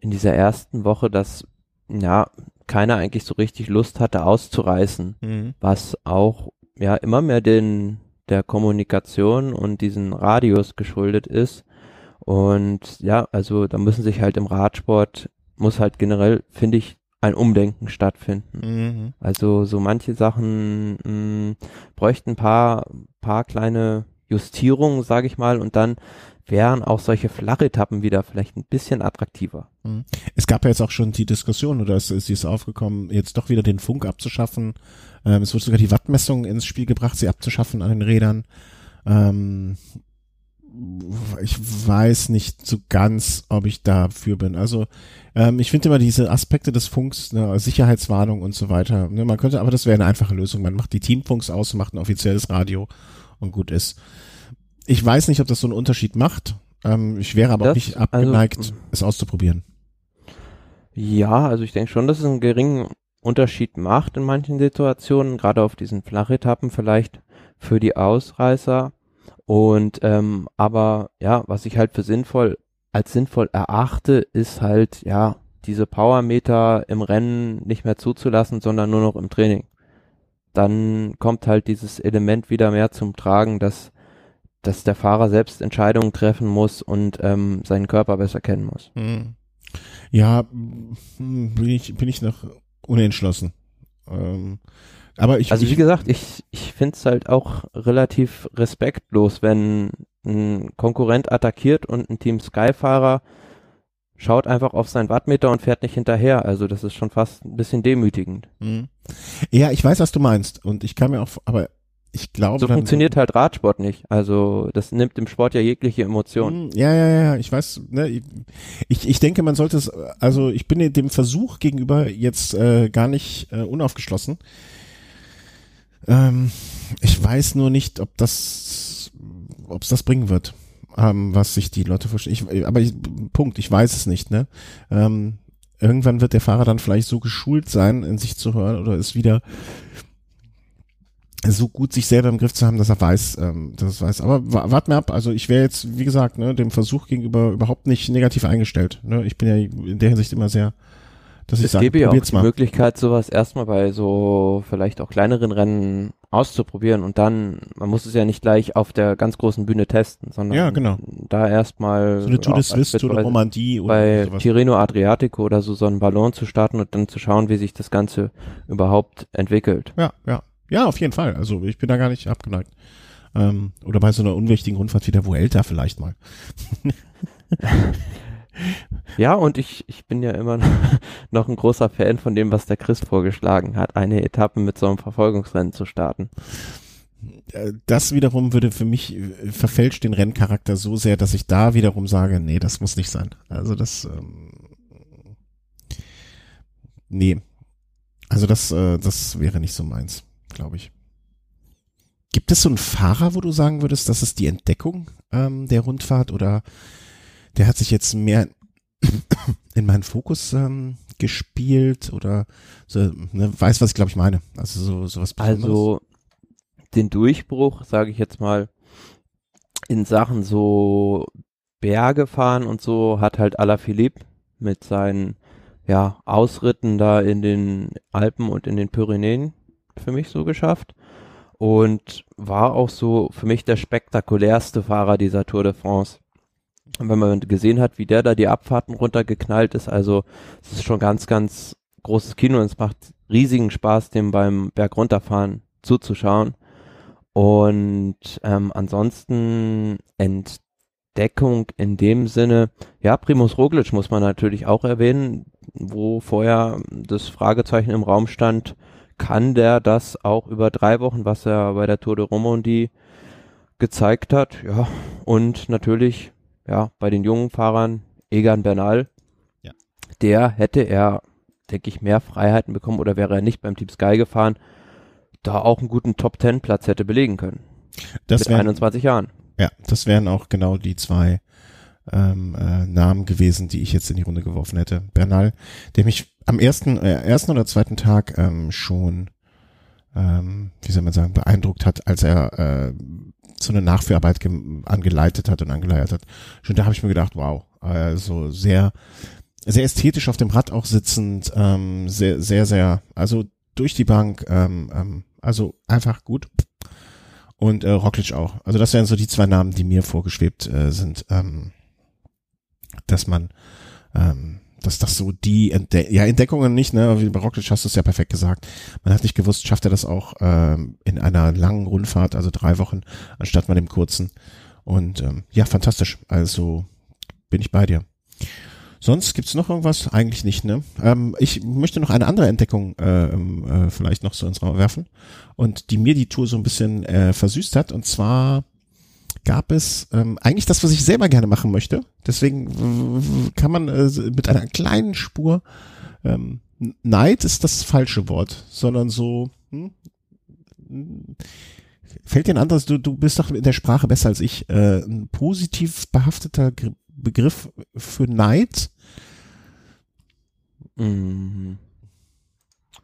in dieser ersten Woche, dass ja keiner eigentlich so richtig Lust hatte auszureißen, mhm. was auch ja immer mehr den der Kommunikation und diesen Radius geschuldet ist. Und ja, also da müssen sich halt im Radsport muss halt generell, finde ich, ein Umdenken stattfinden. Mhm. Also so manche Sachen mh, mm, bräuchten ein paar, paar kleine Justierungen, sage ich mal, und dann wären auch solche Flachetappen wieder vielleicht ein bisschen attraktiver. Mhm. Es gab ja jetzt auch schon die Diskussion, oder es, es ist aufgekommen, jetzt doch wieder den Funk abzuschaffen. Ähm, es wurde sogar die Wattmessung ins Spiel gebracht, sie abzuschaffen an den Rädern. Ähm, ich weiß nicht so ganz, ob ich dafür bin. Also ähm, ich finde immer diese Aspekte des Funks, ne, Sicherheitswarnung und so weiter. Ne, man könnte, aber das wäre eine einfache Lösung. Man macht die Teamfunks aus, macht ein offizielles Radio und gut ist. Ich weiß nicht, ob das so einen Unterschied macht. Ähm, ich wäre aber das, auch nicht abgeneigt, also, es auszuprobieren. Ja, also ich denke schon, dass es einen geringen Unterschied macht in manchen Situationen, gerade auf diesen Flachetappen vielleicht für die Ausreißer. Und ähm, aber ja, was ich halt für sinnvoll als sinnvoll erachte, ist halt ja diese Powermeter im Rennen nicht mehr zuzulassen, sondern nur noch im Training. Dann kommt halt dieses Element wieder mehr zum Tragen, dass dass der Fahrer selbst Entscheidungen treffen muss und ähm, seinen Körper besser kennen muss. Hm. Ja, hm, bin ich bin ich noch unentschlossen. Ähm, aber ich, also wie gesagt, ich, ich finde es halt auch relativ respektlos, wenn ein Konkurrent attackiert und ein Team Sky-Fahrer schaut einfach auf sein Wattmeter und fährt nicht hinterher. Also das ist schon fast ein bisschen demütigend. Mhm. Ja, ich weiß, was du meinst. Und ich kann mir auch, aber ich glaube. So funktioniert halt Radsport nicht. Also das nimmt im Sport ja jegliche Emotion. Mhm. Ja, ja, ja, ich weiß, ne, ich, ich denke, man sollte es, also ich bin dem Versuch gegenüber jetzt äh, gar nicht äh, unaufgeschlossen. Ähm, ich weiß nur nicht, ob das, ob es das bringen wird, ähm, was sich die Leute verstehen. Ich, aber ich, Punkt, ich weiß es nicht. Ne? Ähm, irgendwann wird der Fahrer dann vielleicht so geschult sein, in sich zu hören oder ist wieder so gut sich selber im Griff zu haben, dass er weiß, ähm, dass er weiß. Aber wart mir ab. Also ich wäre jetzt, wie gesagt, ne, dem Versuch gegenüber überhaupt nicht negativ eingestellt. Ne? Ich bin ja in der Hinsicht immer sehr dass ich es sage, gäbe ja auch die mal. Möglichkeit, sowas erstmal bei so vielleicht auch kleineren Rennen auszuprobieren und dann, man muss es ja nicht gleich auf der ganz großen Bühne testen, sondern ja, genau. da erstmal so eine Tour de Suisse oder Romandie oder bei sowas. Tirreno Adriatico oder so so einen Ballon zu starten und dann zu schauen, wie sich das Ganze überhaupt entwickelt. Ja, ja. Ja, auf jeden Fall. Also ich bin da gar nicht abgeneigt. Ähm, oder bei so einer unwichtigen Rundfahrt wie der Vuelta vielleicht mal. Ja, und ich, ich bin ja immer noch ein großer Fan von dem, was der Chris vorgeschlagen hat, eine Etappe mit so einem Verfolgungsrennen zu starten. Äh, das wiederum würde für mich äh, verfälscht den Renncharakter so sehr, dass ich da wiederum sage, nee, das muss nicht sein. Also das, ähm, nee. Also das, äh, das wäre nicht so meins, glaube ich. Gibt es so einen Fahrer, wo du sagen würdest, das ist die Entdeckung ähm, der Rundfahrt oder der hat sich jetzt mehr in meinen Fokus ähm, gespielt oder so, ne, weiß, was ich glaube ich meine. Also so sowas Besonderes. Also den Durchbruch, sage ich jetzt mal, in Sachen so Berge fahren und so hat halt Alaphilippe mit seinen ja, Ausritten da in den Alpen und in den Pyrenäen für mich so geschafft. und war auch so für mich der spektakulärste Fahrer dieser Tour de France. Und wenn man gesehen hat, wie der da die Abfahrten runtergeknallt ist, also es ist schon ganz, ganz großes Kino und es macht riesigen Spaß, dem beim Bergrunterfahren zuzuschauen. Und ähm, ansonsten Entdeckung in dem Sinne, ja, Primus Roglic muss man natürlich auch erwähnen, wo vorher das Fragezeichen im Raum stand, kann der das auch über drei Wochen, was er bei der Tour de Romandie gezeigt hat, ja, und natürlich, ja, bei den jungen Fahrern, Egan Bernal, ja. der hätte er, denke ich, mehr Freiheiten bekommen oder wäre er nicht beim Team Sky gefahren, da auch einen guten Top Ten Platz hätte belegen können. Das mit wären, 21 Jahren. Ja, das wären auch genau die zwei ähm, äh, Namen gewesen, die ich jetzt in die Runde geworfen hätte. Bernal, der mich am ersten, äh, ersten oder zweiten Tag ähm, schon, ähm, wie soll man sagen, beeindruckt hat, als er äh, so eine Nachführarbeit angeleitet hat und angeleiert hat. Schon da habe ich mir gedacht, wow, also sehr, sehr ästhetisch auf dem Rad auch sitzend, ähm, sehr, sehr, sehr, also durch die Bank, ähm, ähm, also einfach gut. Und äh, Roglic auch. Also das wären so die zwei Namen, die mir vorgeschwebt äh, sind, ähm, dass man, ähm, dass das so die Entde ja Entdeckungen nicht, ne? Wie bei Roglic hast du es ja perfekt gesagt. Man hat nicht gewusst, schafft er das auch ähm, in einer langen Rundfahrt, also drei Wochen, anstatt mal dem kurzen. Und ähm, ja, fantastisch. Also bin ich bei dir. Sonst gibt's noch irgendwas? Eigentlich nicht, ne? Ähm, ich möchte noch eine andere Entdeckung äh, äh, vielleicht noch so ins Raum werfen und die mir die Tour so ein bisschen äh, versüßt hat. Und zwar gab es ähm, eigentlich das, was ich selber gerne machen möchte. Deswegen kann man äh, mit einer kleinen Spur ähm, Neid ist das falsche Wort, sondern so hm, fällt dir ein anderes, du, du bist doch in der Sprache besser als ich, äh, ein positiv behafteter Begriff für Neid Mhm.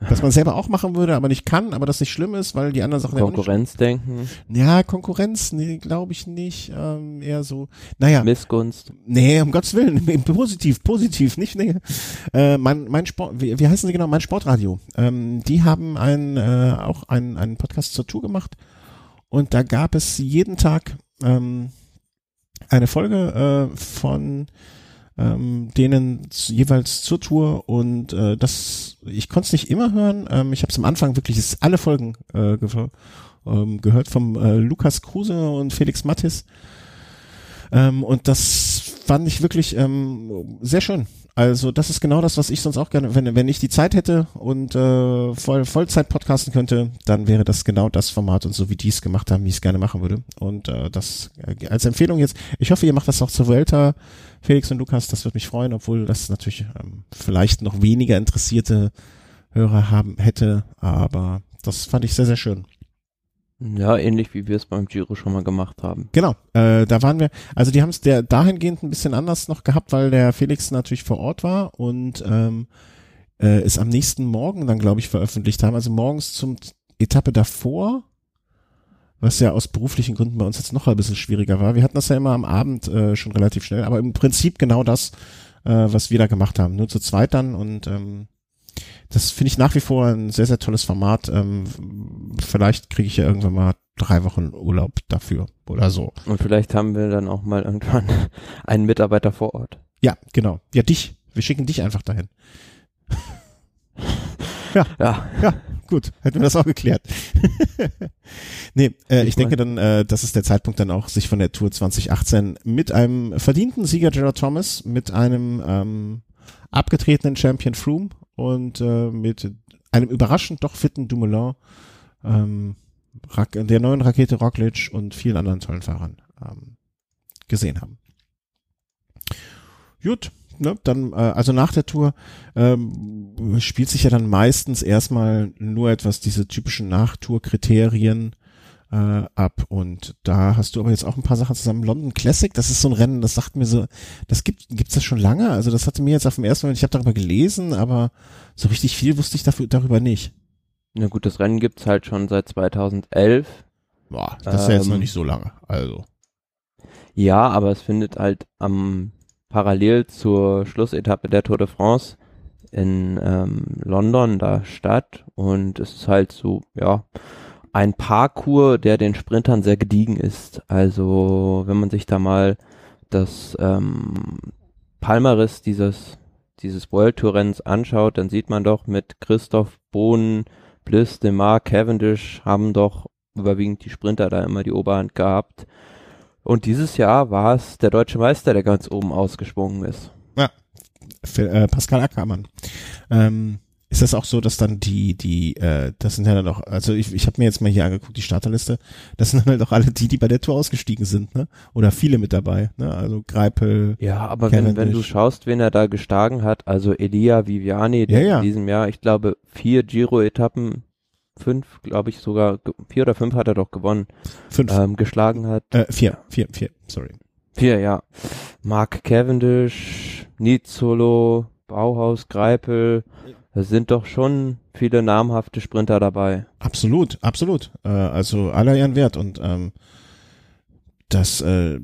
Was man selber auch machen würde, aber nicht kann, aber das nicht schlimm ist, weil die anderen Sachen Konkurrenzdenken. Ja, Konkurrenz, nee, glaube ich nicht. Ähm, eher so, naja. Missgunst. Nee, um Gottes Willen, positiv, positiv, nicht, nee. Äh, mein, mein Sport, wie, wie heißen sie genau? Mein Sportradio. Ähm, die haben ein, äh, auch einen, einen Podcast zur Tour gemacht und da gab es jeden Tag ähm, eine Folge äh, von ähm, denen jeweils zur Tour und äh, das, ich konnte es nicht immer hören. Ähm, ich habe es am Anfang wirklich alle Folgen äh, ge ähm, gehört vom äh, Lukas Kruse und Felix Mattis. Ähm, und das fand ich wirklich ähm, sehr schön. Also das ist genau das, was ich sonst auch gerne, wenn, wenn ich die Zeit hätte und äh, voll, Vollzeit podcasten könnte, dann wäre das genau das Format und so wie die es gemacht haben, wie ich es gerne machen würde. Und äh, das äh, als Empfehlung jetzt, ich hoffe, ihr macht das auch zur Vuelta, Felix und Lukas, das würde mich freuen, obwohl das natürlich ähm, vielleicht noch weniger interessierte Hörer haben hätte, aber das fand ich sehr, sehr schön. Ja, ähnlich wie wir es beim Giro schon mal gemacht haben. Genau, äh, da waren wir, also die haben es der dahingehend ein bisschen anders noch gehabt, weil der Felix natürlich vor Ort war und ähm, äh, es am nächsten Morgen dann, glaube ich, veröffentlicht haben. Also morgens zum Etappe davor, was ja aus beruflichen Gründen bei uns jetzt noch ein bisschen schwieriger war. Wir hatten das ja immer am Abend äh, schon relativ schnell, aber im Prinzip genau das, äh, was wir da gemacht haben. Nur zu zweit dann und ähm, das finde ich nach wie vor ein sehr, sehr tolles Format. Ähm, vielleicht kriege ich ja irgendwann mal drei Wochen Urlaub dafür oder so. Und vielleicht haben wir dann auch mal irgendwann einen Mitarbeiter vor Ort. Ja, genau. Ja, dich. Wir schicken dich einfach dahin. ja. Ja. Ja. Gut, hätten wir das auch geklärt. nee, äh, ich, ich denke dann, äh, das ist der Zeitpunkt dann auch, sich von der Tour 2018 mit einem verdienten Sieger Gerard Thomas, mit einem ähm, abgetretenen Champion Froome und äh, mit einem überraschend doch fitten Dumoulin, ähm, der neuen Rakete Roglic und vielen anderen tollen Fahrern ähm, gesehen haben. Gut, ne, dann, äh, also nach der Tour ähm, spielt sich ja dann meistens erstmal nur etwas diese typischen Nachtour-Kriterien äh, ab. Und da hast du aber jetzt auch ein paar Sachen zusammen. London Classic, das ist so ein Rennen, das sagt mir so, das gibt gibt's das schon lange. Also das hatte mir jetzt auf dem ersten Moment, ich habe darüber gelesen, aber so richtig viel wusste ich dafür, darüber nicht. Na gut, das Rennen gibt's halt schon seit 2011. Boah, das ist ja jetzt noch ähm, nicht so lange, also. Ja, aber es findet halt am parallel zur Schlussetappe der Tour de France in ähm, London da statt und es ist halt so, ja, ein Parcours, der den Sprintern sehr gediegen ist. Also wenn man sich da mal das ähm, Palmaris dieses dieses World Tour Rennens anschaut, dann sieht man doch mit Christoph Bohnen, Bliss, Demar, Cavendish haben doch überwiegend die Sprinter da immer die Oberhand gehabt. Und dieses Jahr war es der deutsche Meister, der ganz oben ausgesprungen ist. Ja, äh, Pascal Ackermann. Ähm, ist das auch so, dass dann die, die, äh, das sind ja dann auch, also ich, ich habe mir jetzt mal hier angeguckt, die Starterliste, das sind halt auch alle die, die bei der Tour ausgestiegen sind, ne? Oder viele mit dabei, ne? Also Greipel. Ja, aber wenn, wenn du schaust, wen er da gestagen hat, also Elia Viviani, Ja, ja. in diesem Jahr, ich glaube, vier Giro-Etappen, fünf, glaube ich sogar, vier oder fünf hat er doch gewonnen, Fünf, ähm, geschlagen hat. äh, vier, vier, vier, sorry. Vier, ja. Mark Cavendish, Nizzolo, Bauhaus, Greipel, da sind doch schon viele namhafte Sprinter dabei. Absolut, absolut. Äh, also aller Ehren wert und ähm, das, äh,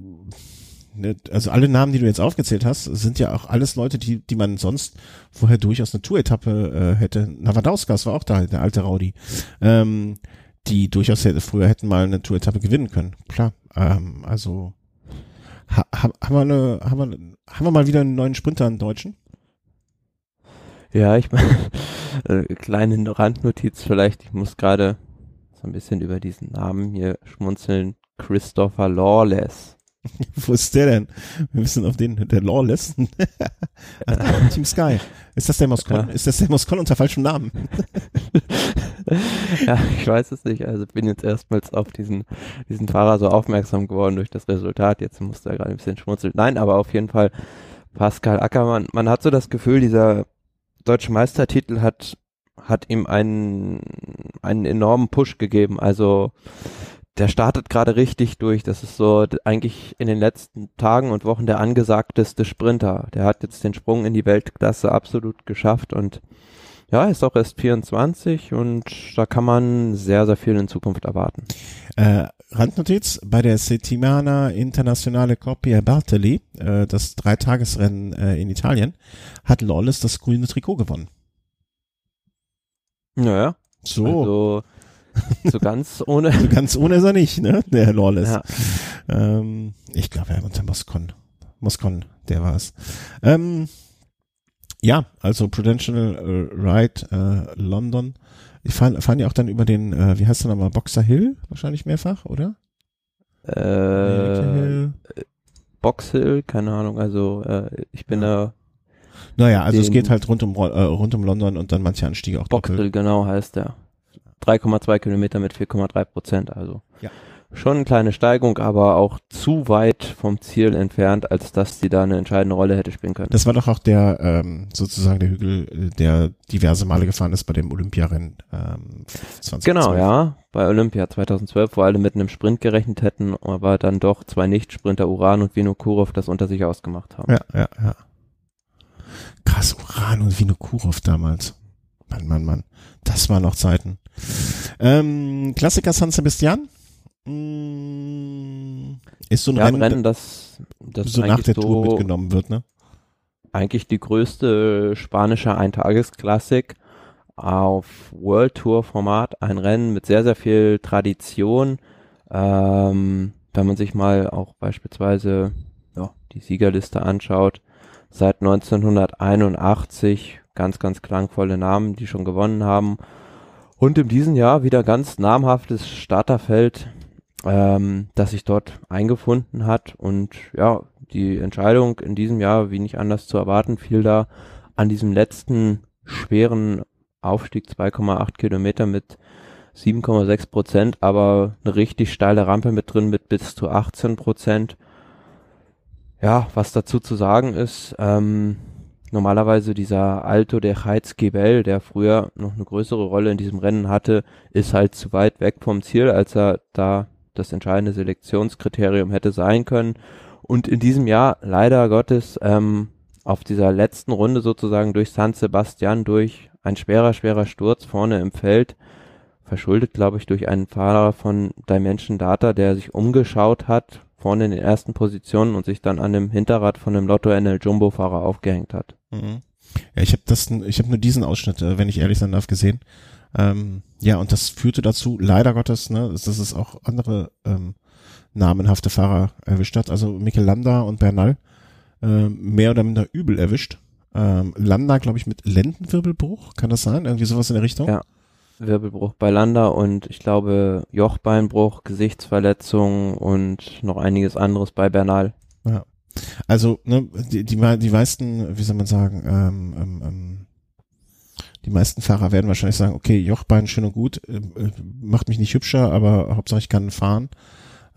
ne, also alle Namen, die du jetzt aufgezählt hast, sind ja auch alles Leute, die, die man sonst vorher durchaus eine Tour-Etappe äh, hätte. Navadauskas war auch da, der alte Rowdy. Ähm, die durchaus hätte, früher hätten mal eine Tour-Etappe gewinnen können. Klar. Ähm, also ha, ha, haben wir eine, haben wir, haben wir mal wieder einen neuen Sprinter, einen Deutschen? Ja, ich meine, äh, kleine Randnotiz vielleicht, ich muss gerade so ein bisschen über diesen Namen hier schmunzeln. Christopher Lawless. Wo ist der denn? Wir müssen auf den, der Lawless. Ach, da, Team Sky. Ist das der Moskau? Ja. Ist das der Moskau unter falschem Namen? ja, ich weiß es nicht. Also bin jetzt erstmals auf diesen, diesen Fahrer so aufmerksam geworden durch das Resultat. Jetzt musste er gerade ein bisschen schmunzeln. Nein, aber auf jeden Fall Pascal Ackermann. Man hat so das Gefühl, dieser deutsche Meistertitel hat, hat ihm einen, einen enormen Push gegeben. Also, der startet gerade richtig durch. Das ist so eigentlich in den letzten Tagen und Wochen der angesagteste Sprinter. Der hat jetzt den Sprung in die Weltklasse absolut geschafft und ja, ist auch erst 24 und da kann man sehr, sehr viel in Zukunft erwarten. Äh, Randnotiz, bei der Settimana Internazionale Coppia Bartoli, äh, das Dreitagesrennen äh, in Italien, hat Lawless das grüne Trikot gewonnen. Naja, So, also so ganz ohne. so ganz ohne ist er nicht, ne? Der Lawless. Ja. Ähm, ich glaube, er unter Moskon. Moskon, der war es. Ähm, ja, also Prudential äh, Ride äh, London. Ich fahren, fahren ja auch dann über den, äh, wie heißt der nochmal, Boxer Hill wahrscheinlich mehrfach, oder? Äh, Hill. Box Hill, keine Ahnung, also äh, ich bin da Naja, also es geht halt rund um, äh, rund um London und dann manche Anstiege auch Box. Hill, genau heißt der. 3,2 Kilometer mit 4,3 Prozent, also Ja. Schon eine kleine Steigung, aber auch zu weit vom Ziel entfernt, als dass sie da eine entscheidende Rolle hätte spielen können. Das war doch auch der, ähm, sozusagen der Hügel, der diverse Male gefahren ist bei dem Olympiarennen ähm, 2012. Genau, ja, bei Olympia 2012, wo alle mit einem Sprint gerechnet hätten, aber dann doch zwei Nicht-Sprinter Uran und Vinokurov das unter sich ausgemacht haben. Ja, ja, ja. Krass, Uran und Vinokurov damals. Mann, Mann, Mann. Das waren noch Zeiten. Ähm, Klassiker San Sebastian. Mm, ist so ein Ja, ein Rennen, Rennen, das, das so nach der Tour so mitgenommen wird, ne? eigentlich die größte spanische Eintagesklassik auf World Tour Format, ein Rennen mit sehr, sehr viel Tradition. Ähm, wenn man sich mal auch beispielsweise ja, die Siegerliste anschaut, seit 1981 ganz, ganz klangvolle Namen, die schon gewonnen haben. Und in diesem Jahr wieder ganz namhaftes Starterfeld, ähm, das sich dort eingefunden hat. Und ja, die Entscheidung in diesem Jahr, wie nicht anders zu erwarten, fiel da an diesem letzten schweren Aufstieg 2,8 Kilometer mit 7,6 Prozent, aber eine richtig steile Rampe mit drin mit bis zu 18 Prozent. Ja, was dazu zu sagen ist, ähm, normalerweise dieser Alto de Heizgebel, der früher noch eine größere Rolle in diesem Rennen hatte, ist halt zu weit weg vom Ziel, als er da das entscheidende Selektionskriterium hätte sein können. Und in diesem Jahr, leider Gottes, ähm, auf dieser letzten Runde sozusagen durch San Sebastian, durch ein schwerer, schwerer Sturz vorne im Feld, verschuldet, glaube ich, durch einen Fahrer von Dimension Data, der sich umgeschaut hat, vorne in den ersten Positionen und sich dann an dem Hinterrad von dem Lotto NL Jumbo Fahrer aufgehängt hat. Mhm. Ja, ich habe das, ich habe nur diesen Ausschnitt, äh, wenn ich ehrlich sein darf, gesehen. Ähm, ja, und das führte dazu, leider Gottes, ne, dass es auch andere ähm, namenhafte Fahrer erwischt hat. Also Mikel Landa und Bernal äh, mehr oder minder übel erwischt. Ähm, Landa, glaube ich, mit Lendenwirbelbruch, kann das sein? Irgendwie sowas in der Richtung? Ja. Wirbelbruch bei Landa und ich glaube Jochbeinbruch, Gesichtsverletzung und noch einiges anderes bei Bernal. Ja. Also, ne, die, die, die meisten, wie soll man sagen, ähm, ähm, ähm, die meisten Fahrer werden wahrscheinlich sagen, okay, Jochbein schön und gut, äh, äh, macht mich nicht hübscher, aber Hauptsache ich kann fahren.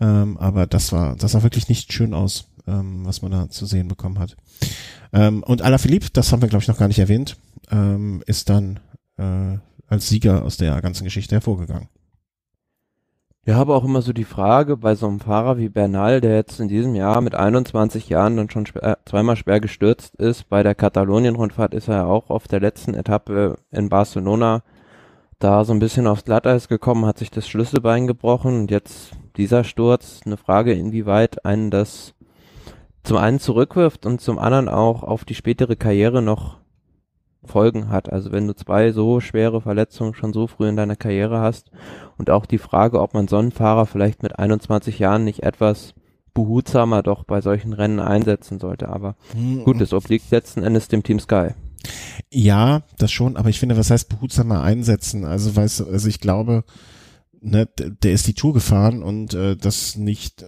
Ähm, aber das war, das sah wirklich nicht schön aus, ähm, was man da zu sehen bekommen hat. Ähm, und Alaphilippe, das haben wir glaube ich noch gar nicht erwähnt, ähm, ist dann äh, als Sieger aus der ganzen Geschichte hervorgegangen. Wir haben auch immer so die Frage bei so einem Fahrer wie Bernal, der jetzt in diesem Jahr mit 21 Jahren dann schon schwer, äh, zweimal schwer gestürzt ist. Bei der Katalonien-Rundfahrt ist er ja auch auf der letzten Etappe in Barcelona da so ein bisschen aufs Glatteis gekommen, hat sich das Schlüsselbein gebrochen und jetzt dieser Sturz, eine Frage, inwieweit einen das zum einen zurückwirft und zum anderen auch auf die spätere Karriere noch Folgen hat. Also wenn du zwei so schwere Verletzungen schon so früh in deiner Karriere hast und auch die Frage, ob man so einen Fahrer vielleicht mit 21 Jahren nicht etwas behutsamer doch bei solchen Rennen einsetzen sollte. Aber hm, gut, es obliegt letzten Endes dem Team Sky. Ja, das schon, aber ich finde, was heißt behutsamer einsetzen? Also weißt du, also ich glaube, ne, der ist die Tour gefahren und äh, das nicht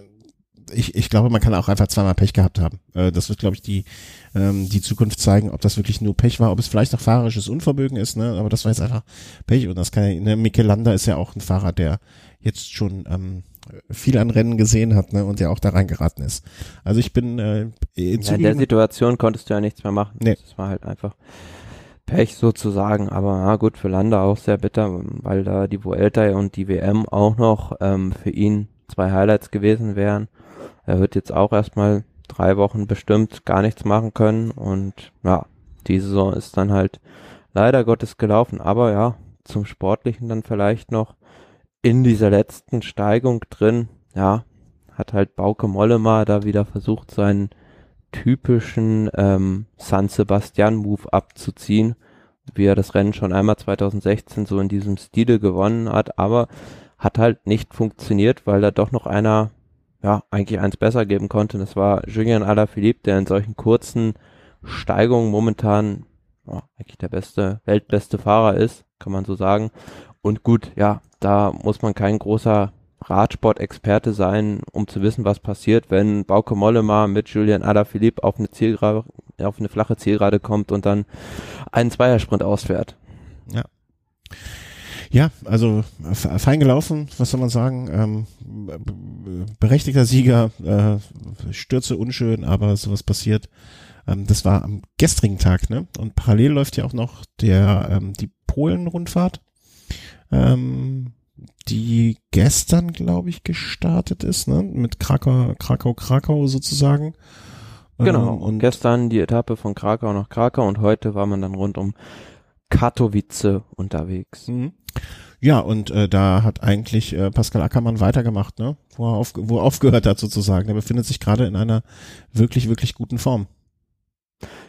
ich, ich glaube, man kann auch einfach zweimal Pech gehabt haben. Äh, das wird, glaube ich, die, ähm, die Zukunft zeigen, ob das wirklich nur Pech war, ob es vielleicht auch fahrerisches Unvermögen ist, ne? Aber das war jetzt einfach Pech und das kann ja, ne, Mikel Landa ist ja auch ein Fahrer, der jetzt schon ähm, viel an Rennen gesehen hat, ne, und der auch da reingeraten ist. Also ich bin äh, in, ja, in der Situation konntest du ja nichts mehr machen. Nee. Das war halt einfach Pech sozusagen, aber na gut, für Landa auch sehr bitter, weil da die Vuelta und die WM auch noch ähm, für ihn zwei Highlights gewesen wären. Er wird jetzt auch erstmal drei Wochen bestimmt gar nichts machen können und ja, die Saison ist dann halt leider Gottes gelaufen, aber ja, zum Sportlichen dann vielleicht noch. In dieser letzten Steigung drin, ja, hat halt Bauke Mollema da wieder versucht, seinen typischen ähm, San Sebastian Move abzuziehen, wie er das Rennen schon einmal 2016 so in diesem Stile gewonnen hat, aber hat halt nicht funktioniert, weil da doch noch einer ja, eigentlich eins besser geben konnte. Das war Julien Alaphilippe, der in solchen kurzen Steigungen momentan oh, eigentlich der beste, weltbeste Fahrer ist, kann man so sagen. Und gut, ja, da muss man kein großer Radsport-Experte sein, um zu wissen, was passiert, wenn Bauke Mollema mit Julian Alaphilippe auf eine Zielgerade, auf eine flache Zielgerade kommt und dann einen Zweiersprint ausfährt. Ja. Ja, also fein gelaufen, was soll man sagen? Ähm, berechtigter Sieger, äh, Stürze unschön, aber sowas passiert. Ähm, das war am gestrigen Tag, ne? Und parallel läuft ja auch noch der ähm, die Polen-Rundfahrt, ähm, die gestern, glaube ich, gestartet ist, ne? Mit Krakau, Krakau, Krakau sozusagen. Genau. Ähm, und gestern die Etappe von Krakau nach Krakau und heute war man dann rund um Katowice unterwegs. Mhm. Ja, und äh, da hat eigentlich äh, Pascal Ackermann weitergemacht, ne? Wo er, auf, wo er aufgehört hat sozusagen. Er befindet sich gerade in einer wirklich, wirklich guten Form.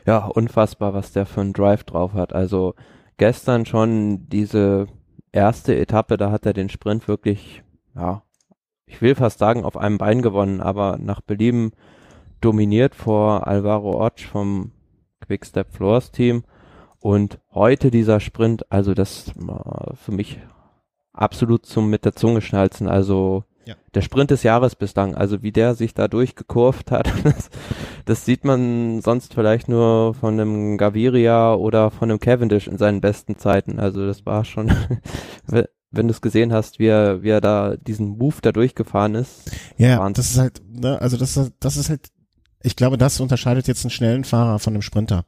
Ja, unfassbar, was der für einen Drive drauf hat. Also gestern schon diese erste Etappe, da hat er den Sprint wirklich, ja, ich will fast sagen, auf einem Bein gewonnen, aber nach Belieben dominiert vor Alvaro Orch vom Quickstep Floors Team und heute dieser Sprint, also das war für mich absolut zum mit der Zunge schnalzen. Also ja. der Sprint des Jahres bislang, also wie der sich da durchgekurvt hat, das, das sieht man sonst vielleicht nur von einem Gaviria oder von einem Cavendish in seinen besten Zeiten. Also das war schon, wenn du es gesehen hast, wie er, wie er da diesen Move da durchgefahren ist. Ja, Wahnsinn. das ist halt, ne, also das, das ist halt, ich glaube, das unterscheidet jetzt einen schnellen Fahrer von einem Sprinter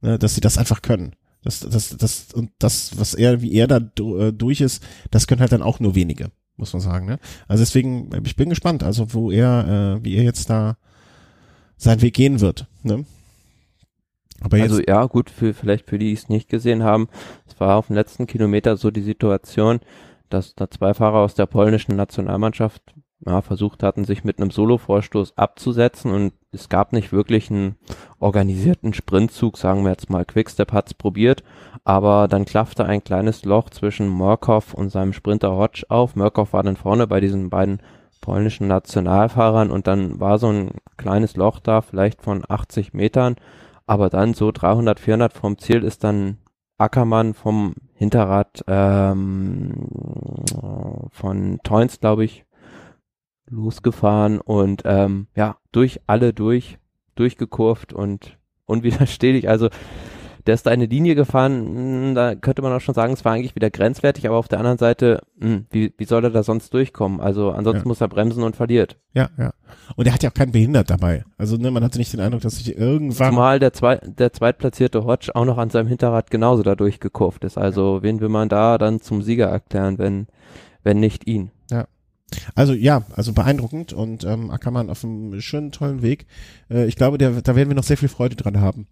ne, dass sie das einfach können. Das, das, das, und das, was er, wie er da äh, durch ist, das können halt dann auch nur wenige, muss man sagen. Ne? Also deswegen, ich bin gespannt, also wo er, äh, wie er jetzt da seinen Weg gehen wird. Ne? Aber jetzt, also ja, gut, für, vielleicht für die, die es nicht gesehen haben, es war auf dem letzten Kilometer so die Situation, dass da zwei Fahrer aus der polnischen Nationalmannschaft ja, versucht hatten, sich mit einem Solo-Vorstoß abzusetzen und es gab nicht wirklich einen organisierten Sprintzug, sagen wir jetzt mal, Quickstep hat's probiert, aber dann klaffte ein kleines Loch zwischen Murkoff und seinem Sprinter Hodge auf. Murkoff war dann vorne bei diesen beiden polnischen Nationalfahrern und dann war so ein kleines Loch da, vielleicht von 80 Metern, aber dann so 300, 400 vom Ziel ist dann Ackermann vom Hinterrad ähm, von Toins, glaube ich, losgefahren und ähm, ja, durch alle durch, durchgekurft und unwiderstehlich. Also der ist da eine Linie gefahren, hm, da könnte man auch schon sagen, es war eigentlich wieder grenzwertig, aber auf der anderen Seite, mh, hm, wie, wie soll er da sonst durchkommen? Also ansonsten ja. muss er bremsen und verliert. Ja, ja. Und er hat ja auch keinen behindert dabei. Also ne, man hatte nicht den Eindruck, dass sich irgendwann... Zumal der, zwei, der zweitplatzierte Hodge auch noch an seinem Hinterrad genauso da durchgekurft ist. Also ja. wen will man da dann zum Sieger erklären, wenn, wenn nicht ihn? Ja. Also ja, also beeindruckend und ähm, Ackermann auf einem schönen, tollen Weg. Äh, ich glaube, der, da werden wir noch sehr viel Freude dran haben.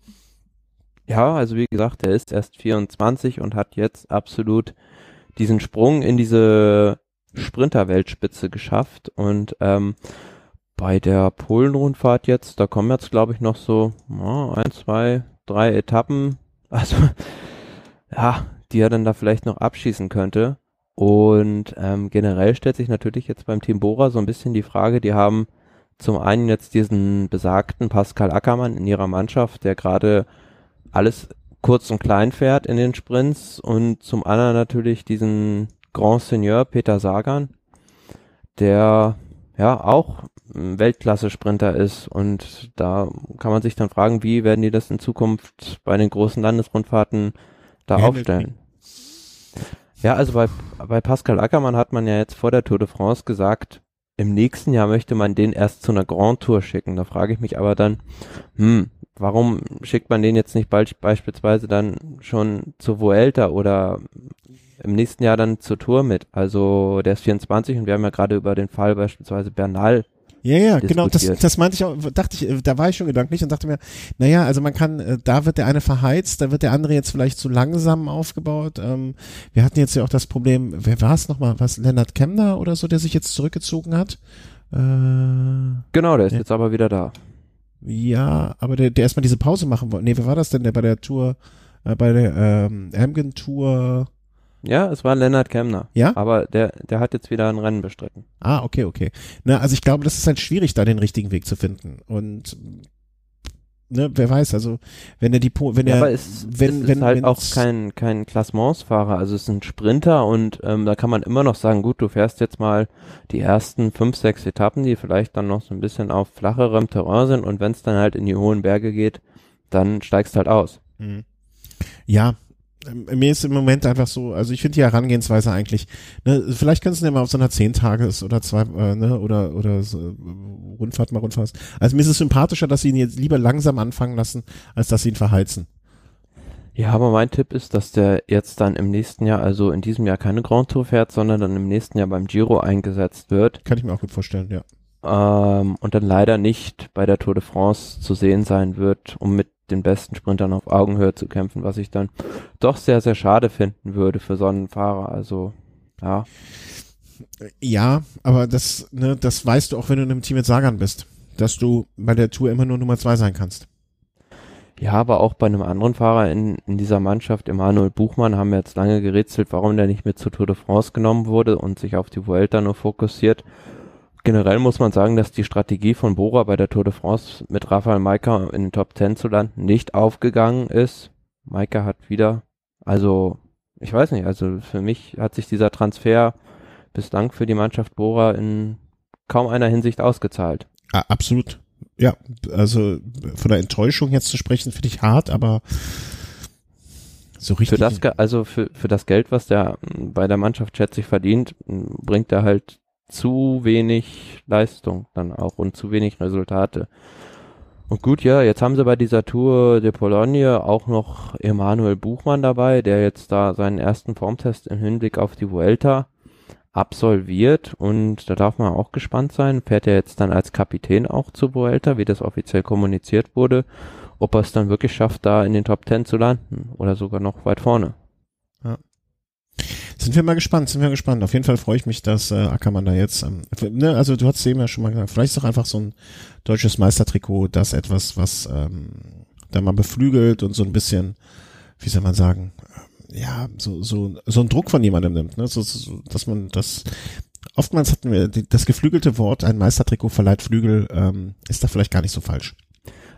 Ja, also wie gesagt, er ist erst 24 und hat jetzt absolut diesen Sprung in diese Sprinter-Weltspitze geschafft und ähm, bei der Polen-Rundfahrt jetzt, da kommen jetzt glaube ich noch so oh, ein, zwei, drei Etappen, also ja, die er dann da vielleicht noch abschießen könnte. Und ähm, generell stellt sich natürlich jetzt beim Team Bora so ein bisschen die Frage, die haben zum einen jetzt diesen besagten Pascal Ackermann in ihrer Mannschaft, der gerade alles kurz und klein fährt in den Sprints und zum anderen natürlich diesen Grand Seigneur Peter Sagan, der ja auch Weltklasse-Sprinter ist und da kann man sich dann fragen, wie werden die das in Zukunft bei den großen Landesrundfahrten da ja, aufstellen? Ja, also bei, bei Pascal Ackermann hat man ja jetzt vor der Tour de France gesagt, im nächsten Jahr möchte man den erst zu einer Grand Tour schicken. Da frage ich mich aber dann, hm, warum schickt man den jetzt nicht bald beispielsweise dann schon zur Vuelta oder im nächsten Jahr dann zur Tour mit? Also der ist 24 und wir haben ja gerade über den Fall beispielsweise Bernal ja, ja, genau, das, das meinte ich auch, dachte ich, da war ich schon gedanklich und dachte mir, naja, also man kann, äh, da wird der eine verheizt, da wird der andere jetzt vielleicht zu langsam aufgebaut. Ähm, wir hatten jetzt ja auch das Problem, wer war es nochmal, was, Lennart Kemner oder so, der sich jetzt zurückgezogen hat? Äh, genau, der ist ja. jetzt aber wieder da. Ja, aber der, der erstmal diese Pause machen wollte. Nee, wer war das denn, der bei der Tour, äh, bei der ähm, Amgen Tour? Ja, es war Lennart Kemner. Ja? Aber der, der hat jetzt wieder ein Rennen bestritten. Ah, okay, okay. Na, also ich glaube, das ist halt schwierig, da den richtigen Weg zu finden. Und ne, wer weiß, also wenn er die wenn ja, er aber es, wenn, es wenn, ist halt auch kein kein Klassementsfahrer, also es ist ein Sprinter und ähm, da kann man immer noch sagen, gut, du fährst jetzt mal die ersten fünf, sechs Etappen, die vielleicht dann noch so ein bisschen auf flacherem Terrain sind und wenn es dann halt in die hohen Berge geht, dann steigst halt aus. Mhm. Ja, mir ist im Moment einfach so, also ich finde die Herangehensweise eigentlich, ne, vielleicht kannst du ja mal auf so einer zehn Tages oder zwei, äh, ne, oder oder so, Rundfahrt mal Rundfahrt. Also mir ist es sympathischer, dass sie ihn jetzt lieber langsam anfangen lassen, als dass sie ihn verheizen. Ja, aber mein Tipp ist, dass der jetzt dann im nächsten Jahr, also in diesem Jahr keine Grand Tour fährt, sondern dann im nächsten Jahr beim Giro eingesetzt wird. Kann ich mir auch gut vorstellen, ja. Ähm, und dann leider nicht bei der Tour de France zu sehen sein wird, um mit den besten Sprintern auf Augenhöhe zu kämpfen, was ich dann doch sehr, sehr schade finden würde für so einen Fahrer. Also, ja. Ja, aber das, ne, das weißt du auch, wenn du in einem Team mit Sagan bist, dass du bei der Tour immer nur Nummer zwei sein kannst. Ja, aber auch bei einem anderen Fahrer in, in dieser Mannschaft, Emanuel Buchmann, haben wir jetzt lange gerätselt, warum der nicht mit zur Tour de France genommen wurde und sich auf die Vuelta nur fokussiert. Generell muss man sagen, dass die Strategie von Bora bei der Tour de France mit Rafael Maika in den Top 10 zu landen nicht aufgegangen ist. Maika hat wieder, also ich weiß nicht, also für mich hat sich dieser Transfer bislang für die Mannschaft Bora in kaum einer Hinsicht ausgezahlt. Ah, absolut. Ja, also von der Enttäuschung jetzt zu sprechen, finde ich hart, aber so richtig. Für das, also für, für das Geld, was der bei der Mannschaft schätzlich verdient, bringt er halt zu wenig Leistung dann auch und zu wenig Resultate. Und gut, ja, jetzt haben sie bei dieser Tour de Pologne auch noch Emanuel Buchmann dabei, der jetzt da seinen ersten Formtest im Hinblick auf die Vuelta absolviert und da darf man auch gespannt sein, fährt er jetzt dann als Kapitän auch zur Vuelta, wie das offiziell kommuniziert wurde, ob er es dann wirklich schafft, da in den Top Ten zu landen oder sogar noch weit vorne. Sind wir mal gespannt, sind wir gespannt. Auf jeden Fall freue ich mich, dass äh, Ackermann da jetzt, ähm, ne, also du hast eben ja schon mal gesagt, vielleicht ist doch einfach so ein deutsches Meistertrikot das etwas, was ähm, da mal beflügelt und so ein bisschen, wie soll man sagen, äh, ja, so, so, so ein Druck von jemandem nimmt, ne? so, so, dass man das, oftmals hatten wir das geflügelte Wort, ein Meistertrikot verleiht Flügel, ähm, ist da vielleicht gar nicht so falsch.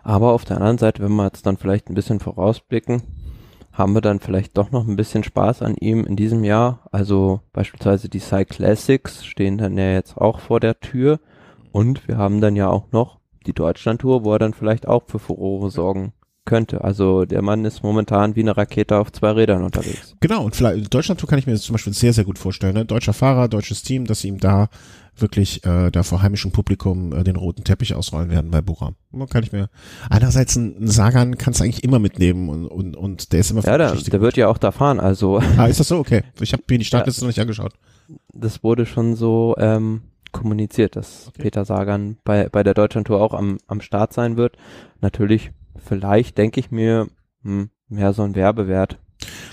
Aber auf der anderen Seite, wenn wir jetzt dann vielleicht ein bisschen vorausblicken, haben wir dann vielleicht doch noch ein bisschen Spaß an ihm in diesem Jahr. Also beispielsweise die Cy Classics stehen dann ja jetzt auch vor der Tür. Und wir haben dann ja auch noch die Deutschlandtour, wo er dann vielleicht auch für Furore sorgen könnte. Also der Mann ist momentan wie eine Rakete auf zwei Rädern unterwegs. Genau, und vielleicht Deutschlandtour kann ich mir das zum Beispiel sehr, sehr gut vorstellen. Ne? Deutscher Fahrer, deutsches Team, dass ihm da wirklich äh, da vor heimischem Publikum äh, den roten Teppich ausrollen werden bei Bora. Kann ich mir. Einerseits ein, Sagan kannst du eigentlich immer mitnehmen und, und, und der ist immer Ja, der, der wird ja auch da fahren, also. Ah, ist das so? Okay. Ich habe mir die Startliste ja, noch nicht angeschaut. Das wurde schon so ähm, kommuniziert, dass okay. Peter Sagan bei, bei der Deutschlandtour auch am, am Start sein wird. Natürlich, vielleicht denke ich mir, hm, mehr so ein Werbewert.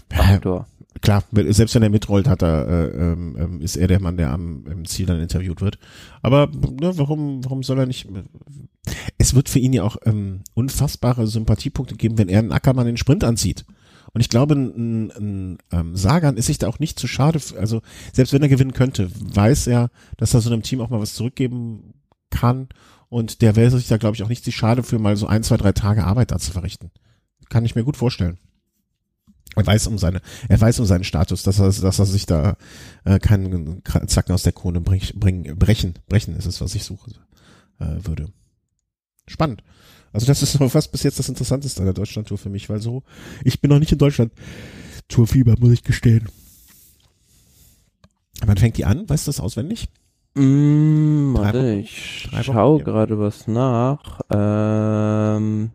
Faktor klar, selbst wenn er mitrollt, hat er, äh, ähm, ähm, ist er der Mann, der am Ziel dann interviewt wird. Aber ne, warum, warum soll er nicht? Es wird für ihn ja auch ähm, unfassbare Sympathiepunkte geben, wenn er einen Ackermann den Sprint anzieht. Und ich glaube, ein, ein, ein ähm, Sagan ist sich da auch nicht zu schade. Also selbst wenn er gewinnen könnte, weiß er, dass er so einem Team auch mal was zurückgeben kann. Und der wäre sich da, glaube ich, auch nicht zu schade für mal so ein, zwei, drei Tage Arbeit da zu verrichten. Kann ich mir gut vorstellen. Er weiß um seine, er weiß um seinen Status, dass er, dass er sich da äh, keinen Zacken aus der Krone brich, bring, brechen, brechen ist es, was ich suche äh, würde. Spannend. Also das ist fast bis jetzt das Interessanteste an der Deutschlandtour für mich, weil so, ich bin noch nicht in Deutschland. Tourfieber, muss ich gestehen. Wann fängt die an? Weißt du das auswendig? Mm, warte, ich schau gerade was nach. Ähm,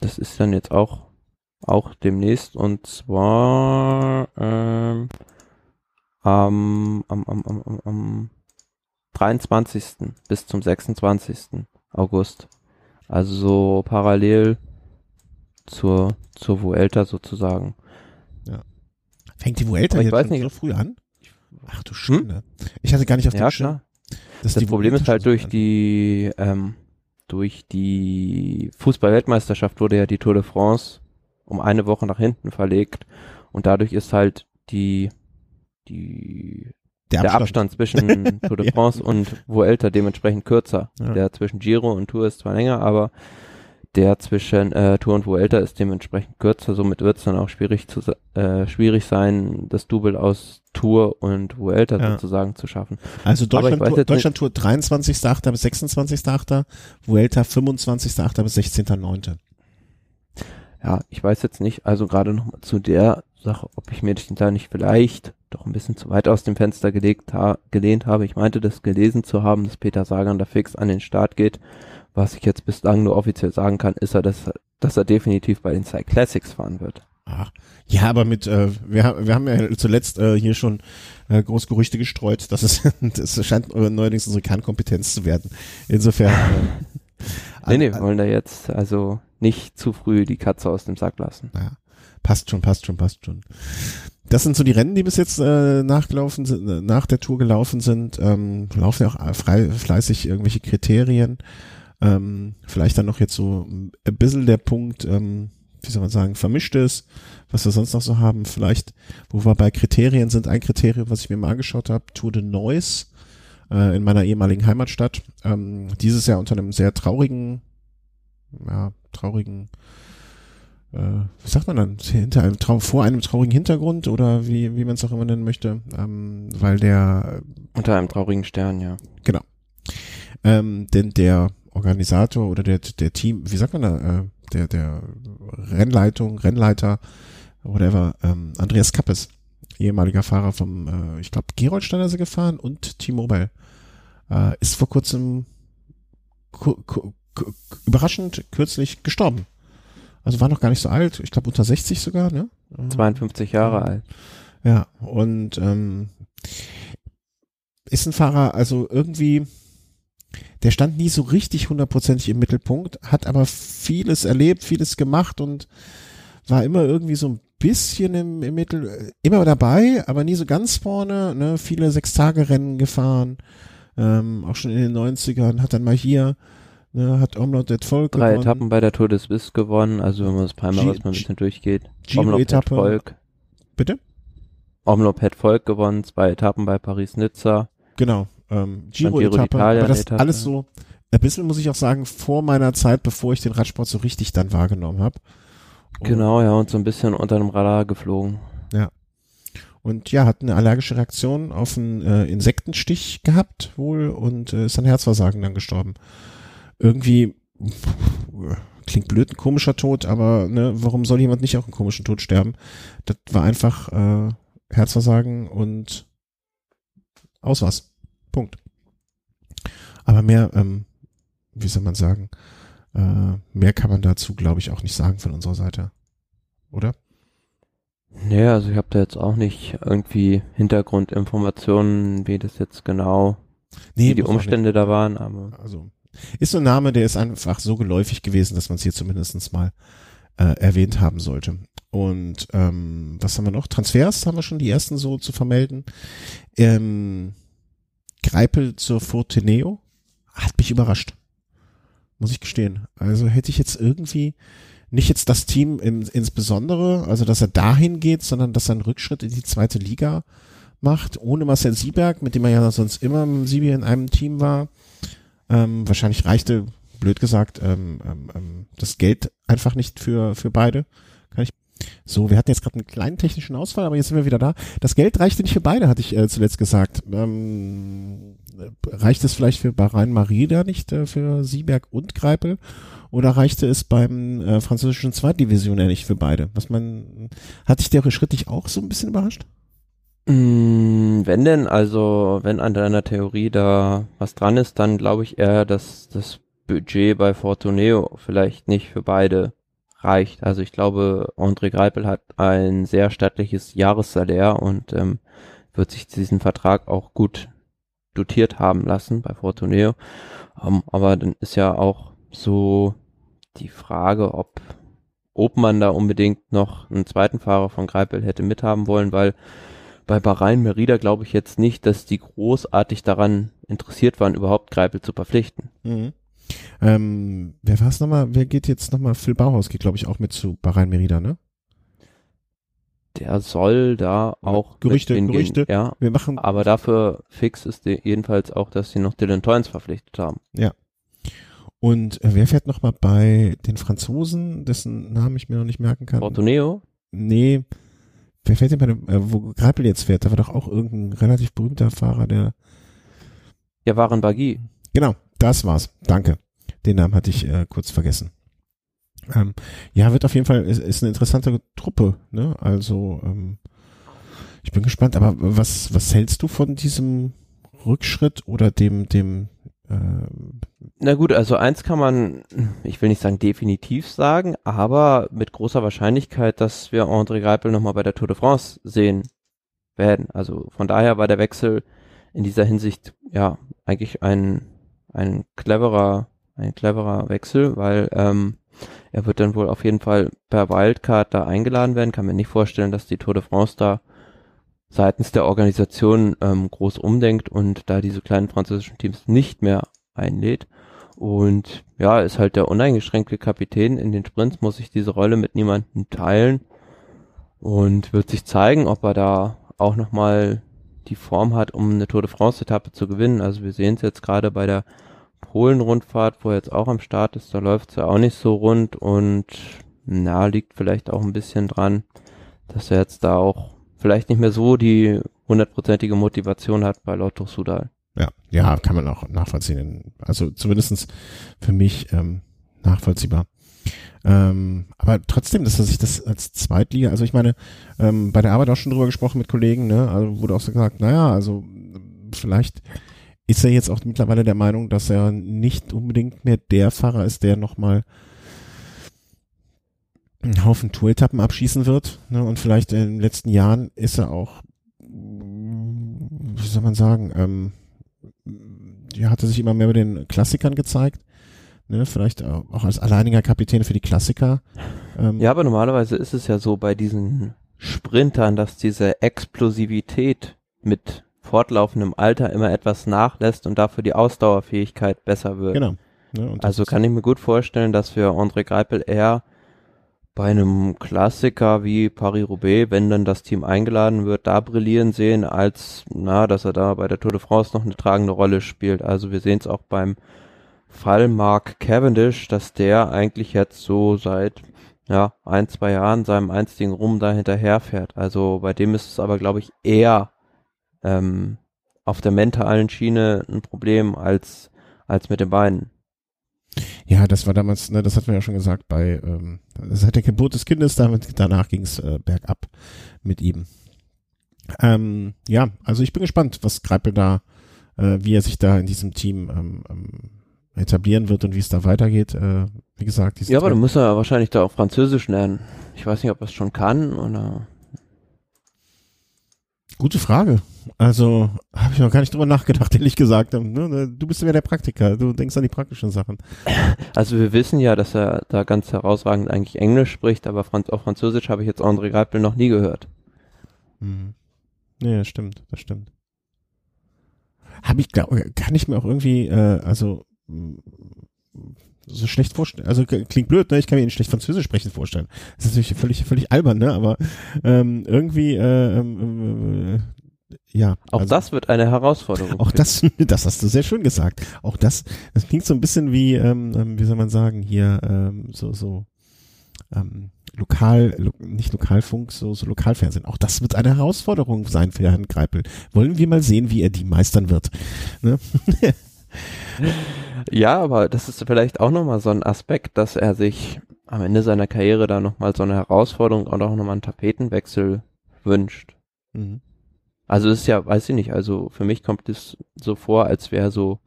das ist dann jetzt auch auch demnächst und zwar ähm, am, am, am, am, am 23. bis zum 26. August. Also so parallel zur, zur Vuelta sozusagen. Ja. Fängt die Vuelta jetzt weiß nicht, so früh an? Ach du Schande. Hm? Ich hatte gar nicht auf ja, Schirm. Das, das Problem ist halt durch die, ähm, durch die Fußball-Weltmeisterschaft wurde ja die Tour de France um eine Woche nach hinten verlegt und dadurch ist halt die die der, der Abstand. zwischen Tour de France ja. und Vuelta dementsprechend kürzer. Ja. Der zwischen Giro und Tour ist zwar länger, aber der zwischen äh, Tour und Vuelta ist dementsprechend kürzer. Somit wird es dann auch schwierig zu äh, schwierig sein, das Double aus Tour und Vuelta ja. sozusagen zu schaffen. Also Deutschland, Tour, Deutschland Tour 23.8. bis 26.8., Vuelta 25.8. bis 16.9 ja, ich weiß jetzt nicht, also gerade noch mal zu der Sache, ob ich mir da nicht vielleicht doch ein bisschen zu weit aus dem Fenster gelegt ha gelehnt habe. Ich meinte das gelesen zu haben, dass Peter Sagan da fix an den Start geht. Was ich jetzt bislang nur offiziell sagen kann, ist er, dass, dass er definitiv bei den Cy Classics fahren wird. Ach, ja, aber mit, äh, wir, wir haben ja zuletzt äh, hier schon äh, groß Gerüchte gestreut, dass es, das scheint neuerdings unsere Kernkompetenz zu werden. Insofern. Äh, nee, nee, wir wollen da jetzt, also nicht zu früh die Katze aus dem Sack lassen. Ja, passt schon, passt schon, passt schon. Das sind so die Rennen, die bis jetzt äh, nachgelaufen sind, äh, nach der Tour gelaufen sind. Ähm, laufen ja auch frei, fleißig irgendwelche Kriterien. Ähm, vielleicht dann noch jetzt so ein bisschen der Punkt, ähm, wie soll man sagen, vermischtes, was wir sonst noch so haben. Vielleicht, wo wir bei Kriterien sind, ein Kriterium, was ich mir mal angeschaut habe, Tour de Neuss äh, in meiner ehemaligen Heimatstadt. Ähm, dieses Jahr unter einem sehr traurigen ja, traurigen, äh, wie sagt man dann, hinter einem Trau vor einem traurigen Hintergrund oder wie, wie man es auch immer nennen möchte, ähm, weil der unter einem traurigen Stern, ja. Genau. Ähm, denn der Organisator oder der, der Team, wie sagt man da, äh, der, der Rennleitung, Rennleiter, whatever, ähm, Andreas Kappes, ehemaliger Fahrer vom, äh, ich glaube, Geroldsteiner ist er gefahren und T-Mobile, äh, ist vor kurzem überraschend kürzlich gestorben. Also war noch gar nicht so alt, ich glaube unter 60 sogar, ne? 52 Jahre alt. Ja, und ähm, ist ein Fahrer, also irgendwie, der stand nie so richtig hundertprozentig im Mittelpunkt, hat aber vieles erlebt, vieles gemacht und war immer irgendwie so ein bisschen im, im Mittel, immer dabei, aber nie so ganz vorne, ne, viele Sechs-Tage-Rennen gefahren, ähm, auch schon in den 90ern, hat dann mal hier, ne, hat Omlot et Volk Drei gewonnen. Etappen bei der Tour de Suisse gewonnen, also wenn man das Palmares G- mal ein bisschen durchgeht. Giro-Etappe. Volk. Bitte? Omlop hat Volk gewonnen, zwei Etappen bei Paris-Nizza. Genau, ähm, Giro Giro-Etappe, aber das Etappe. alles so, ein bisschen muss ich auch sagen, vor meiner Zeit, bevor ich den Radsport so richtig dann wahrgenommen habe. Genau, ja, und so ein bisschen unter dem Radar geflogen. Und ja, hat eine allergische Reaktion auf einen äh, Insektenstich gehabt wohl und äh, ist an Herzversagen dann gestorben. Irgendwie pff, klingt blöd, ein komischer Tod, aber ne, warum soll jemand nicht auch einen komischen Tod sterben? Das war einfach äh, Herzversagen und aus was. Punkt. Aber mehr, ähm, wie soll man sagen, äh, mehr kann man dazu, glaube ich, auch nicht sagen von unserer Seite. Oder? Nee, also ich habe da jetzt auch nicht irgendwie Hintergrundinformationen, wie das jetzt genau, wie die. Umstände da waren, aber Also ist so ein Name, der ist einfach so geläufig gewesen, dass man es hier zumindest mal äh, erwähnt haben sollte. Und ähm, was haben wir noch? Transfers haben wir schon die ersten so zu vermelden. Ähm, Greipel zur Forteneo hat mich überrascht. Muss ich gestehen. Also hätte ich jetzt irgendwie nicht jetzt das Team im, insbesondere, also dass er dahin geht, sondern dass er einen Rückschritt in die zweite Liga macht, ohne Marcel Sieberg, mit dem er ja sonst immer mit Siebi in einem Team war. Ähm, wahrscheinlich reichte, blöd gesagt, ähm, ähm, ähm, das Geld einfach nicht für, für beide. Kann ich. So, wir hatten jetzt gerade einen kleinen technischen Ausfall, aber jetzt sind wir wieder da. Das Geld reichte nicht für beide, hatte ich äh, zuletzt gesagt. Ähm, äh, reicht es vielleicht für Bahrain Marida nicht, äh, für Sieberg und Greipel? Oder reichte es beim äh, französischen Zweitdivisionär nicht für beide? Was man, hat dich der Schritt dich auch so ein bisschen überrascht? Mm, Wenn denn, also wenn an deiner Theorie da was dran ist, dann glaube ich eher, dass das Budget bei Fortuneo vielleicht nicht für beide reicht. Also ich glaube, André Greipel hat ein sehr stattliches Jahressalär und ähm, wird sich diesen Vertrag auch gut dotiert haben lassen bei Fortuneo. Ähm, aber dann ist ja auch so die Frage, ob ob man da unbedingt noch einen zweiten Fahrer von Greipel hätte mithaben wollen, weil bei Bahrain Merida glaube ich jetzt nicht, dass die großartig daran interessiert waren, überhaupt Greipel zu verpflichten. Mhm. Ähm, wer war es nochmal? Wer geht jetzt nochmal? Phil Bauhaus geht, glaube ich, auch mit zu Bahrain Merida, ne? Der soll da auch Gerüchte. Gerüchte. Ja, Wir machen, aber dafür fix ist jedenfalls auch, dass sie noch Dylan Toynes verpflichtet haben. und äh, wer fährt nochmal bei den Franzosen, dessen Namen ich mir noch nicht merken kann? Fortuneo? Nee. Wer fährt denn bei dem, äh, wo Greipel jetzt fährt? Da war doch auch irgendein relativ berühmter Fahrer, der, Ja, waren Bagui. genau, das war's. Danke. Den Namen hatte ich äh, kurz vergessen. Ähm, ja, wird auf jeden Fall, ist, ist eine interessante Truppe, ne? Also, ähm, ich bin gespannt, aber was, was hältst du von diesem Rückschritt oder dem, dem, Na gut, also eins kann man, ich will nicht sagen definitiv sagen, aber mit großer Wahrscheinlichkeit, dass wir André Greipel nochmal bei der Tour de France sehen werden. Also von daher war der Wechsel in dieser Hinsicht ja eigentlich ein, ein cleverer, ein cleverer Wechsel, weil ähm, er wird dann wohl auf jeden Fall per Wildcard da eingeladen werden. Kann mir nicht vorstellen, dass die Tour de France da seitens der Organisation ähm, groß umdenkt und da diese kleinen französischen Teams nicht mehr einlädt. Und ja, ist halt der uneingeschränkte Kapitän. In den Sprints muss ich diese Rolle mit niemandem teilen und wird sich zeigen, ob er da auch nochmal die Form hat, um eine Tour de France-Etappe zu gewinnen. Also wir sehen es jetzt gerade bei der Polen-Rundfahrt, wo er jetzt auch am Start ist, da läuft es ja auch nicht so rund und na, liegt vielleicht auch ein bisschen dran, dass er jetzt da auch vielleicht nicht mehr so die hundertprozentige Motivation hat bei Lotto Sudal. ja, ja, kann man auch nachvollziehen. Also zumindestens für mich ähm, nachvollziehbar. Ähm, aber trotzdem, dass sich das als Zweitliga, also ich meine, ähm, bei der Arbeit auch schon drüber gesprochen mit Kollegen, ne, also wurde auch so gesagt, naja, also ähm, vielleicht ist er jetzt auch mittlerweile der Meinung, dass er nicht unbedingt mehr der Fahrer ist, der nochmal einen Haufen Tour-Etappen abschießen wird. Ne, und vielleicht in den letzten Jahren ist er auch, wie soll man sagen, ähm, ja, hat er sich immer mehr bei den Klassikern gezeigt. ne, vielleicht auch als alleiniger Kapitän für die Klassiker. Ähm. Ja, aber normalerweise ist es ja so bei diesen Sprintern, dass diese Explosivität mit fortlaufendem Alter immer etwas nachlässt und dafür die Ausdauerfähigkeit besser wird. Genau. Ja, also kann ich mir gut vorstellen, dass wir André Greipel eher bei einem Klassiker wie Paris-Roubaix, wenn dann das Team eingeladen wird, da brillieren sehen, als na, dass er da bei der Tour de France noch eine tragende Rolle spielt. Also wir sehen es auch beim Fall Mark Cavendish, dass der eigentlich jetzt so seit ja, ein, zwei Jahren seinem einstigen Rum da hinterherfährt. Also bei dem ist es aber, glaube ich, eher ähm, auf der mentalen Schiene ein Problem als, als mit den Beinen. Ja, das war damals, ne, das hatten wir ja schon gesagt, bei ähm, seit der Geburt des Kindes, damit, danach ging es äh, bergab mit ihm. Ähm, ja, also ich bin gespannt, was Greipel da, äh, wie er sich da in diesem Team ähm, ähm, etablieren wird und wie es da weitergeht. Äh, wie gesagt, Ja, aber du musst ja wahrscheinlich da auch Französisch lernen. Ich weiß nicht, ob er es schon kann oder. Gute Frage. Also habe ich noch gar nicht drüber nachgedacht, ehrlich gesagt. Ne, ne, du bist ja der Praktiker, du denkst an die praktischen Sachen. Also wir wissen ja, dass er da ganz herausragend eigentlich Englisch spricht, aber Franz auf Französisch habe ich jetzt André Greipel noch nie gehört. Mhm. Ja, das stimmt, das stimmt. Habe ich, glaub, kann ich mir auch irgendwie, äh, also so schlecht vorstellen. Also klingt blöd, ne? Ich kann mir ihn schlecht Französisch sprechen vorstellen. Das ist natürlich völlig, völlig albern, ne? Aber ähm, irgendwie, äh, ähm, äh, ja. Auch also, das wird eine Herausforderung. Auch das, das hast du sehr schön gesagt. Auch das, das klingt so ein bisschen wie, ähm, ähm, wie soll man sagen, hier ähm, so so ähm, lokal, lo, nicht Lokalfunk, so, so Lokalfernsehen. Auch das wird eine Herausforderung sein für Herrn Greipel. Wollen wir mal sehen, wie er die meistern wird. Ne? ja, aber das ist vielleicht auch nochmal so ein Aspekt, dass er sich am Ende seiner Karriere da nochmal so eine Herausforderung und auch nochmal einen Tapetenwechsel wünscht. Mhm. Also ist ja, weiß ich nicht, also für mich kommt es so vor, als wäre so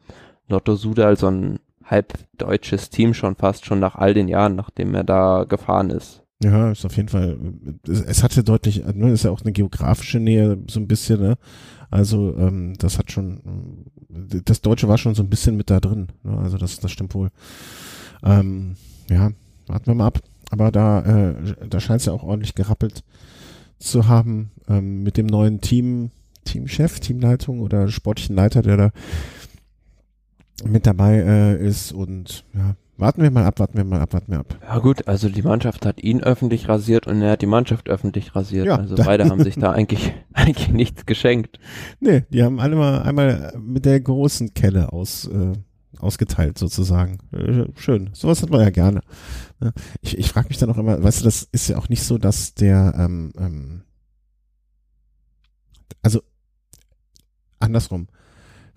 Lotto Sudal so ein halb deutsches Team schon fast schon nach all den Jahren, nachdem er da gefahren ist. Ja, ist auf jeden Fall, es, es hatte deutlich, ne, ist ja auch eine geografische Nähe so ein bisschen, ne? Also ähm, das hat schon, das Deutsche war schon so ein bisschen mit da drin. Ne? Also das, das stimmt wohl. Ähm, ja, warten wir mal ab. Aber da, äh, da scheint es ja auch ordentlich gerappelt zu haben ähm, mit dem neuen Team, Teamchef, Teamleitung oder sportlichen Leiter, der da mit dabei äh, ist und ja, warten wir mal ab, warten wir mal ab, warten wir ab. Ja gut, also die Mannschaft hat ihn öffentlich rasiert und er hat die Mannschaft öffentlich rasiert. Ja, also beide haben sich da eigentlich eigentlich nichts geschenkt. Nee, die haben alle mal einmal mit der großen Kelle aus äh, ausgeteilt sozusagen. Äh, schön, sowas hat man ja gerne. Ich, ich frage mich dann auch immer, weißt du, das ist ja auch nicht so, dass der, ähm, ähm, also andersrum,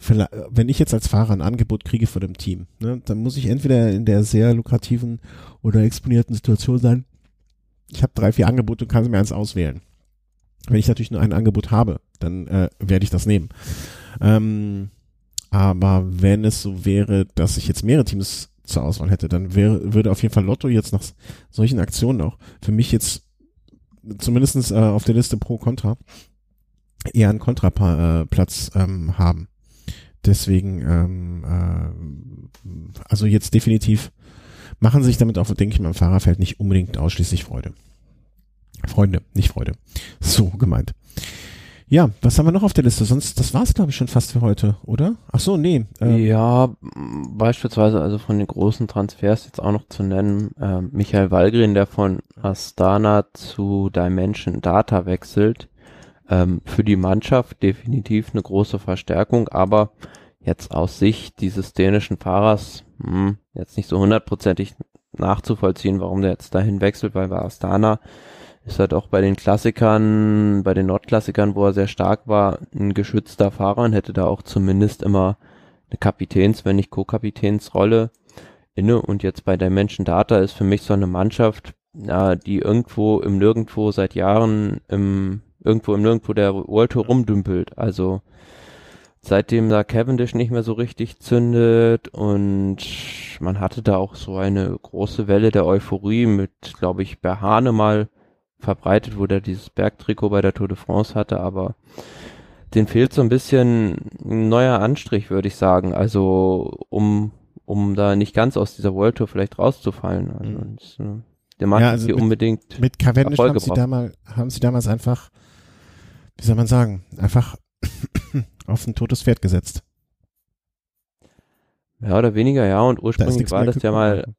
wenn ich jetzt als Fahrer ein Angebot kriege von dem Team, ne, dann muss ich entweder in der sehr lukrativen oder exponierten Situation sein, ich habe drei, vier Angebote und kann mir eins auswählen. Wenn ich natürlich nur ein Angebot habe, dann äh, werde ich das nehmen. Ähm, aber wenn es so wäre, dass ich jetzt mehrere Teams zur Auswahl hätte, dann wäre, würde auf jeden Fall Lotto jetzt nach solchen Aktionen auch für mich jetzt zumindestens äh, auf der Liste pro Contra eher einen Kontraplatz äh, ähm, haben. Deswegen, ähm, äh, also jetzt definitiv machen sich damit auch, denke ich mal, im Fahrerfeld nicht unbedingt ausschließlich Freude. Freunde, nicht Freude. So gemeint. Ja, was haben wir noch auf der Liste? Sonst, das war's glaube ich schon fast für heute, oder? Ach so, nee. Ähm. Ja, beispielsweise also von den großen Transfers jetzt auch noch zu nennen, äh, Michael Wallgren, der von Astana zu Dimension Data wechselt. Ähm, für die Mannschaft definitiv eine große Verstärkung, aber jetzt aus Sicht dieses dänischen Fahrers mh, hm, jetzt nicht so hundertprozentig nachzuvollziehen, warum der jetzt dahin wechselt, weil bei Astana ist halt auch bei den Klassikern, bei den Nordklassikern, wo er sehr stark war, ein geschützter Fahrer und hätte da auch zumindest immer eine Kapitäns, wenn nicht Co-Kapitänsrolle inne. Und jetzt bei der Menschen Data ist für mich so eine Mannschaft, ja, die irgendwo im Nirgendwo seit Jahren im, irgendwo im Nirgendwo der World Tour rumdümpelt. Also, seitdem da Cavendish nicht mehr so richtig zündet und man hatte da auch so eine große Welle der Euphorie mit, glaube ich, Berhane mal verbreitet, wo der dieses Bergtrikot bei der Tour de France hatte, aber den fehlt so ein bisschen ein neuer Anstrich, würde ich sagen. Also um um da nicht ganz aus dieser World Tour vielleicht rauszufallen. Also, das, der mag Ja, also hier mit- unbedingt. Mit Cavendish Erfolg haben sie, gebraucht. damals, haben sie damals einfach, wie soll man sagen, einfach auf ein totes Pferd gesetzt. Mehr oder weniger, ja. Und Da ursprünglich nichts war das ja mal gekommen.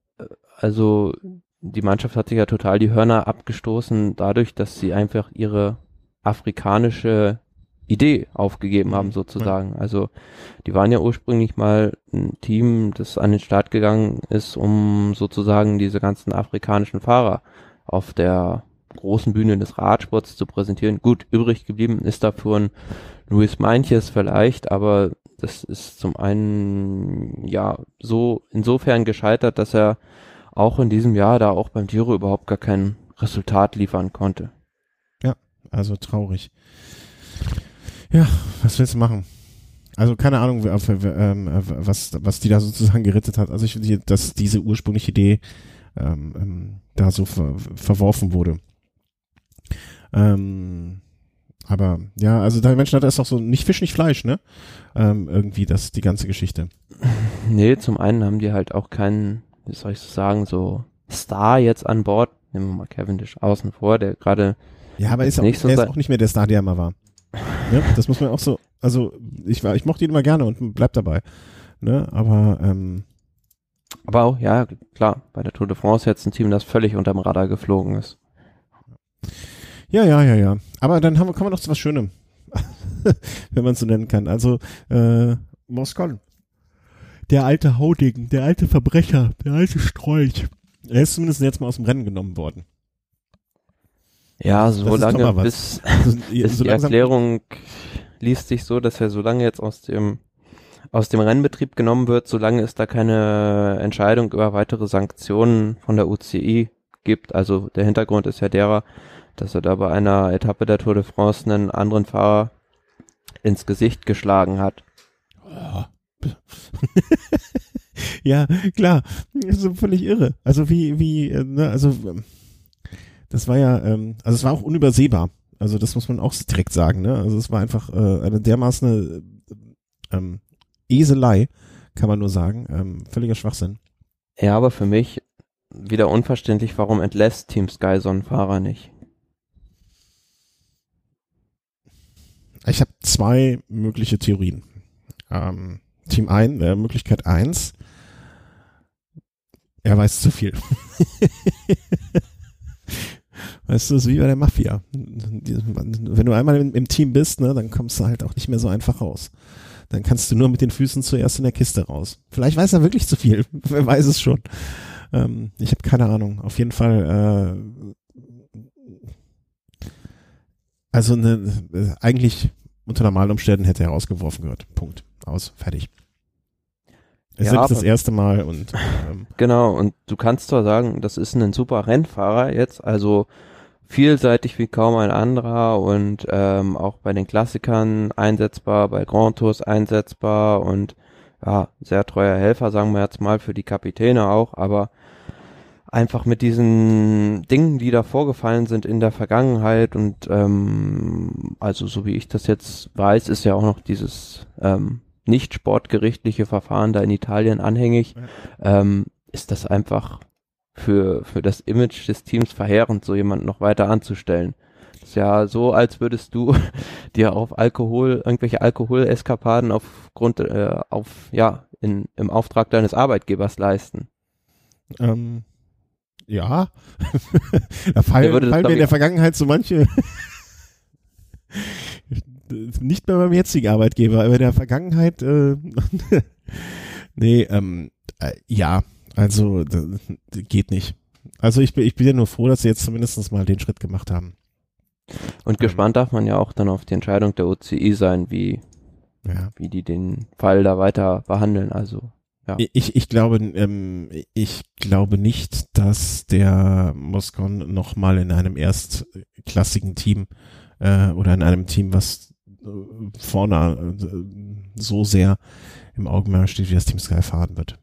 also die Mannschaft hat sich ja total die Hörner abgestoßen dadurch, dass sie einfach ihre afrikanische Idee aufgegeben haben Mhm. sozusagen. Also die waren ja ursprünglich mal ein Team, das an den Start gegangen ist, um sozusagen diese ganzen afrikanischen Fahrer auf der großen Bühne des Radsports zu präsentieren. Gut, übrig geblieben ist dafür ein Luis Meintjes vielleicht, aber das ist zum einen ja so insofern gescheitert, dass er auch in diesem Jahr da auch beim Giro überhaupt gar kein Resultat liefern konnte. Also traurig. Ja, was willst du machen? Also keine Ahnung, ähm, äh, was, was die da sozusagen gerettet hat. Also ich finde, dass diese ursprüngliche Idee ähm, ähm, da so ver verworfen wurde. Ähm, aber ja, also der Menschen hat das auch so nicht Fisch, nicht Fleisch, ne? Ähm, irgendwie das die ganze Geschichte. Nee, zum einen haben die halt auch keinen, wie soll ich so sagen, so Star jetzt an Bord. Nehmen wir mal Cavendish außen vor, der gerade Ja, aber ist auch, so er ist auch nicht mehr der Star, der er mal war. Ne? Das muss man auch so. Also ich war, ich mochte ihn immer gerne und bleib dabei. Ne? Aber ähm, Aber auch, ja, klar, bei der Tour de France jetzt ein Team, das völlig unterm Radar geflogen ist. Ja, ja, ja, ja. Aber dann haben wir, kommen wir noch zu was Schönem. Wenn man es so nennen kann. Also, äh, Moskol. Der alte Haudegen, der alte Verbrecher, der alte Strolch. Er ist zumindest jetzt mal aus dem Rennen genommen worden. Ja, so lange bis, Also, bis so die Erklärung liest sich so, dass er so lange jetzt aus dem aus dem Rennbetrieb genommen wird, solange es da keine Entscheidung über weitere Sanktionen von der UCI gibt. Also der Hintergrund ist ja derer, dass er da bei einer Etappe der Tour de France einen anderen Fahrer ins Gesicht geschlagen hat. ja, klar. So völlig irre. Also wie, wie, äh, ne, also ähm, das war ja, ähm, also es war auch unübersehbar. Also das muss man auch direkt sagen, ne? Also es war einfach äh, eine dermaßen äh, ähm, Eselei, kann man nur sagen. Ähm, völliger Schwachsinn. Ja, aber für mich wieder unverständlich, warum entlässt Team Sky so einen Fahrer nicht? Ich habe zwei mögliche Theorien. Ähm, Team 1, äh, Möglichkeit 1, er weiß zu viel. weißt du, es ist wie bei der Mafia. Wenn du einmal im, Team bist, ne, dann kommst du halt auch nicht mehr so einfach raus. Dann kannst du nur mit den Füßen zuerst in der Kiste raus. Vielleicht weiß er wirklich zu viel. Wer weiß es schon. Ähm, ich habe keine Ahnung. Auf jeden Fall, äh, also ne, äh, eigentlich unter normalen Umständen hätte er rausgeworfen gehört. Punkt. Aus. Fertig. Es Ja, ist das erste Mal und ähm, Genau, und du kannst zwar sagen, das ist ein super Rennfahrer jetzt, also vielseitig wie kaum ein anderer und ähm, auch bei den Klassikern einsetzbar, bei Grand Tours einsetzbar und ja, sehr treuer Helfer, sagen wir jetzt mal, für die Kapitäne auch, aber einfach mit diesen Dingen, die da vorgefallen sind in der Vergangenheit und ähm, also so wie ich das jetzt weiß, ist ja auch noch dieses ähm, nicht sportgerichtliche Verfahren da in Italien anhängig, ähm, ist das einfach für, für das Image des Teams verheerend, so jemanden noch weiter anzustellen. ist ja so, als würdest du dir auf Alkohol, irgendwelche Alkoholeskapaden aufgrund, äh, auf, ja, in, im Auftrag deines Arbeitgebers leisten. ähm, ja, da fallen, das, fallen mir in der Vergangenheit so manche nicht mehr beim jetzigen Arbeitgeber, aber in der Vergangenheit äh, nee, ähm, äh, ja, also geht nicht. Also ich bin ich bin ja nur froh, dass sie jetzt zumindest mal den Schritt gemacht haben. Und Ähm. gespannt darf man ja auch dann auf die Entscheidung der OCI sein, wie, Ja. wie die den Fall da weiter behandeln. Also, Ja. Ich, ich glaube, ähm, ich glaube nicht, dass der Moscon noch mal in einem erstklassigen Team äh, oder in einem Team, was äh, vorne äh, so sehr im Augenmerk steht, wie das Team Sky fahren wird.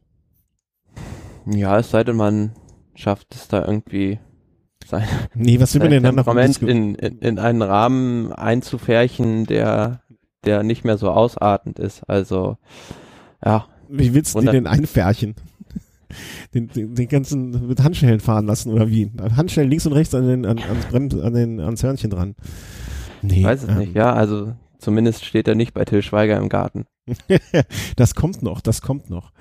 ja, es sei denn, man schafft es da irgendwie sein, Nee, was will man denn dann noch? In, in, in einen Rahmen einzufärchen, der, der nicht mehr so ausartend ist. Also, ja, Wie willst du den einfärchen? Den, den, den ganzen mit Handschellen fahren lassen oder wie? Handschellen links und rechts an den, an, ans Brems, an den, ans Hörnchen dran. Nee. Weiß es ähm, nicht, ja, also zumindest steht er nicht bei Till Schweiger im Garten. das kommt noch, das kommt noch.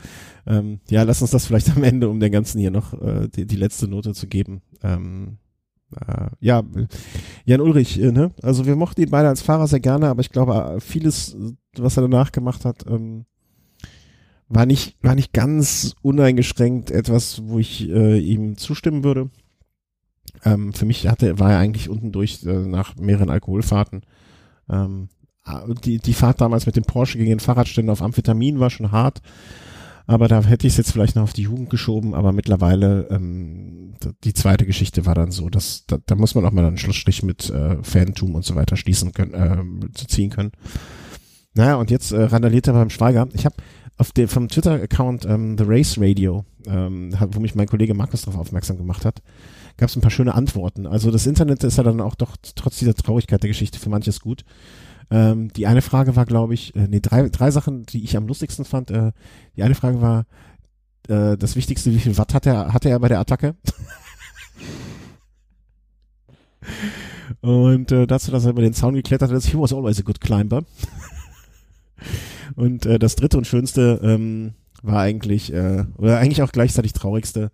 Ähm, ja, lass uns das vielleicht am Ende, um den ganzen hier noch äh, die, die letzte Note zu geben. Ähm, äh, ja, Jan Ulrich, äh, ne? Also wir mochten ihn beide als Fahrer sehr gerne, aber ich glaube, äh, vieles, was er danach gemacht hat, ähm, war nicht, war nicht ganz uneingeschränkt etwas, wo ich äh, ihm zustimmen würde. Ähm, für mich hatte, war er eigentlich unten durch äh, nach mehreren Alkoholfahrten. Ähm, die, die Fahrt damals mit dem Porsche gegen den Fahrradständer auf Amphetamin war schon hart. Aber da hätte ich es jetzt vielleicht noch auf die Jugend geschoben, aber mittlerweile ähm, die zweite Geschichte war dann so, dass da, da muss man auch mal einen Schlussstrich mit äh, Fantum und so weiter schließen können, äh, zu ziehen können. Naja, und jetzt äh, randaliert er beim Schweiger. Ich habe auf dem vom Twitter-Account ähm, The Race Radio, ähm, wo mich mein Kollege Markus darauf aufmerksam gemacht hat, gab es ein paar schöne Antworten. Also das Internet ist ja dann auch doch trotz dieser Traurigkeit der Geschichte für manches gut. Ähm, die eine Frage war, glaube ich, äh, nee, drei, drei Sachen, die ich am lustigsten fand. Äh, die eine Frage war, äh, das Wichtigste, wie viel Watt hat er, hatte er bei der Attacke? Und äh, dazu, dass er über den Zaun geklettert ist, he was always a good climber. und äh, das dritte und schönste ähm, war eigentlich, äh, oder eigentlich auch gleichzeitig traurigste,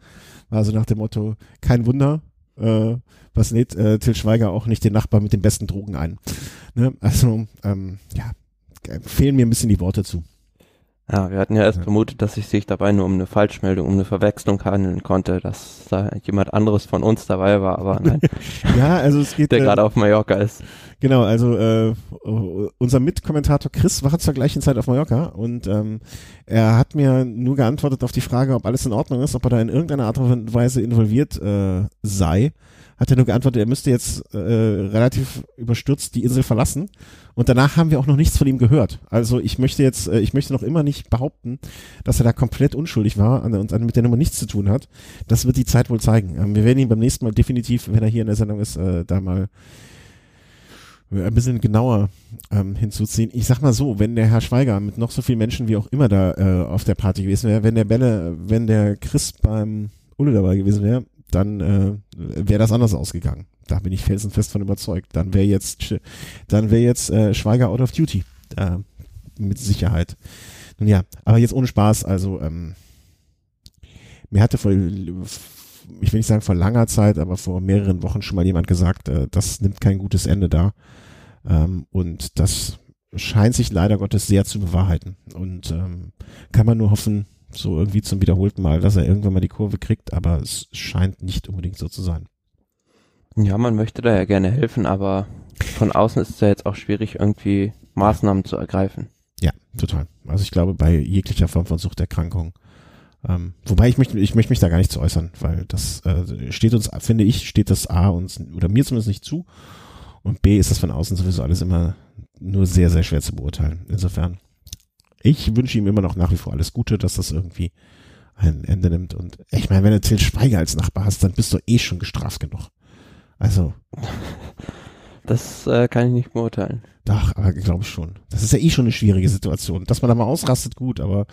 war so nach dem Motto, kein Wunder, äh, was lädt äh, Till Schweiger auch nicht den Nachbar mit den besten Drogen ein. Ne? Also, ähm, ja, fehlen mir ein bisschen die Worte zu. Ja, wir hatten ja erst vermutet, dass es sich dabei nur um eine Falschmeldung, um eine Verwechslung handeln konnte, dass da jemand anderes von uns dabei war, aber nein. ja, also es geht. Der äh, gerade auf Mallorca ist. Genau, also äh, unser Mitkommentator Chris war zur gleichen Zeit auf Mallorca und ähm, er hat mir nur geantwortet auf die Frage, ob alles in Ordnung ist, ob er da in irgendeiner Art und Weise involviert äh, sei hat er nur geantwortet, er müsste jetzt äh, relativ überstürzt die Insel verlassen. Und danach haben wir auch noch nichts von ihm gehört. Also ich möchte jetzt, äh, ich möchte noch immer nicht behaupten, dass er da komplett unschuldig war und mit der Nummer nichts zu tun hat. Das wird die Zeit wohl zeigen. Ähm, wir werden ihn beim nächsten Mal definitiv, wenn er hier in der Sendung ist, äh, da mal ein bisschen genauer ähm, hinzuziehen. Ich sag mal so, wenn der Herr Schweiger mit noch so vielen Menschen wie auch immer da äh, auf der Party gewesen wäre, wenn der Bälle, wenn der Chris beim Ulle dabei gewesen wäre, dann äh, wäre das anders ausgegangen. Da bin ich felsenfest von überzeugt. Dann wäre jetzt, dann wäre jetzt äh, Schweiger out of duty. Äh, mit Sicherheit. Nun ja, aber jetzt ohne Spaß, also ähm, mir hatte vor, ich will nicht sagen vor langer Zeit, aber vor mehreren Wochen schon mal jemand gesagt, äh, das nimmt kein gutes Ende da. Ähm, und das scheint sich leider Gottes sehr zu bewahrheiten. Und ähm, kann man nur hoffen, so irgendwie zum wiederholten Mal, dass er irgendwann mal die Kurve kriegt, aber es scheint nicht unbedingt so zu sein. Ja, man möchte da ja gerne helfen, aber von außen ist es ja jetzt auch schwierig, irgendwie Maßnahmen zu ergreifen. Ja, total. Also ich glaube, bei jeglicher Form von Suchterkrankung. Ähm, wobei ich möchte, ich möchte mich da gar nicht zu äußern, weil das äh, steht uns, finde ich, steht das A uns oder mir zumindest nicht zu. Und B ist das von außen sowieso alles immer nur sehr, sehr schwer zu beurteilen. Insofern ich wünsche ihm immer noch nach wie vor alles Gute, dass das irgendwie ein Ende nimmt. Und ich meine, wenn du Till Schweiger als Nachbar hast, dann bist du eh schon gestraft genug. Also. Das äh, kann ich nicht beurteilen. Doch, aber glaube ich schon. Das ist ja eh schon eine schwierige Situation. Dass man da mal ausrastet, gut, aber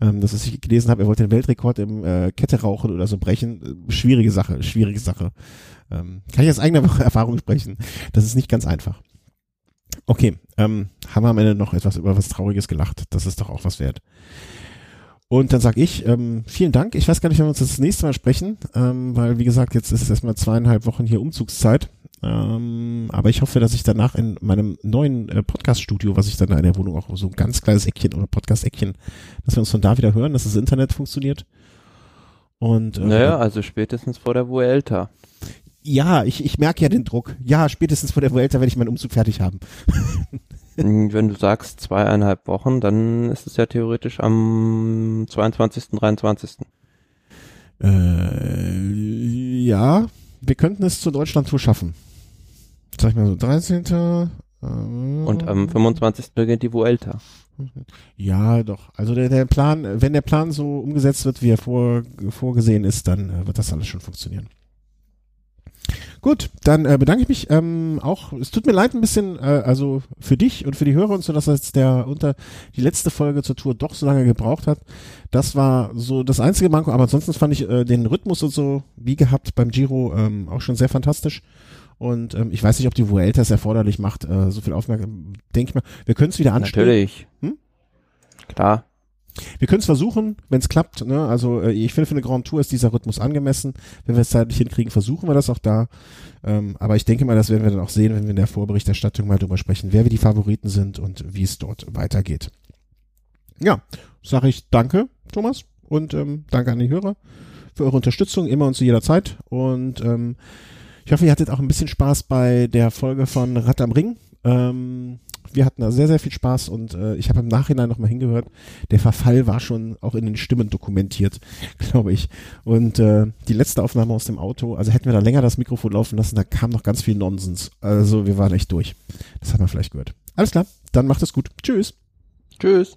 ähm, das, was ich gelesen habe, er wollte den Weltrekord im äh, Kette rauchen oder so brechen. Äh, schwierige Sache, schwierige Sache. Ähm, kann ich aus eigener Erfahrung sprechen. Das ist nicht ganz einfach. Okay, ähm, haben wir am Ende noch etwas über was Trauriges gelacht. Das ist doch auch was wert. Und dann sag ich, ähm, vielen Dank. Ich weiß gar nicht, wenn wir uns das nächste Mal sprechen, ähm, weil wie gesagt, jetzt ist es erstmal zweieinhalb Wochen hier Umzugszeit. Ähm, aber ich hoffe, dass ich danach in meinem neuen äh, Podcast-Studio, was ich dann in der Wohnung auch so ein ganz kleines Eckchen oder Podcast-Eckchen, dass wir uns von da wieder hören, dass das Internet funktioniert. Und, äh, naja, also spätestens vor der Vuelta ja, ich, ich merke ja den Druck. Ja, spätestens vor der Vuelta werde ich meinen Umzug fertig haben. Wenn du sagst zweieinhalb Wochen, dann ist es ja theoretisch am 22., 23. Äh, ja, wir könnten es zur Deutschland-Tour schaffen. Sag ich mal so, 13. Äh, Und am 25. beginnt die Vuelta. Ja, doch. Also der, der Plan, wenn der Plan so umgesetzt wird, wie er vor, vorgesehen ist, dann äh, wird das alles schon funktionieren. Gut, dann äh, bedanke ich mich ähm, auch. Es tut mir leid ein bisschen, äh, also für dich und für die Hörer und so, dass jetzt der unter die letzte Folge zur Tour doch so lange gebraucht hat. Das war so das einzige Manko, aber ansonsten fand ich äh, den Rhythmus und so wie gehabt beim Giro ähm, auch schon sehr fantastisch. Und ähm, ich weiß nicht, ob die Vuelta es erforderlich macht, äh, so viel Aufmerksamkeit. Denke ich mal, wir können es wieder anstellen. Natürlich. Hm? Klar. Wir können es versuchen, wenn es klappt. Ne? Also äh, ich finde, für eine Grand Tour ist dieser Rhythmus angemessen. Wenn wir es zeitlich hinkriegen, versuchen wir das auch da. Ähm, aber ich denke mal, das werden wir dann auch sehen, wenn wir in der Vorberichterstattung mal drüber sprechen, wer wie die Favoriten sind und wie es dort weitergeht. Ja, sage ich danke, Thomas, und ähm, danke an die Hörer für eure Unterstützung, immer und zu jeder Zeit. Und ähm, ich hoffe, ihr hattet auch ein bisschen Spaß bei der Folge von Rad am Ring. Ähm, wir hatten da sehr, sehr viel Spaß und äh, ich habe im Nachhinein nochmal hingehört. Der Verfall war schon auch in den Stimmen dokumentiert, glaube ich. Und äh, die letzte Aufnahme aus dem Auto, also hätten wir da länger das Mikrofon laufen lassen, da kam noch ganz viel Nonsens. Also wir waren echt durch. Das hat man vielleicht gehört. Alles klar, dann macht es gut. Tschüss. Tschüss.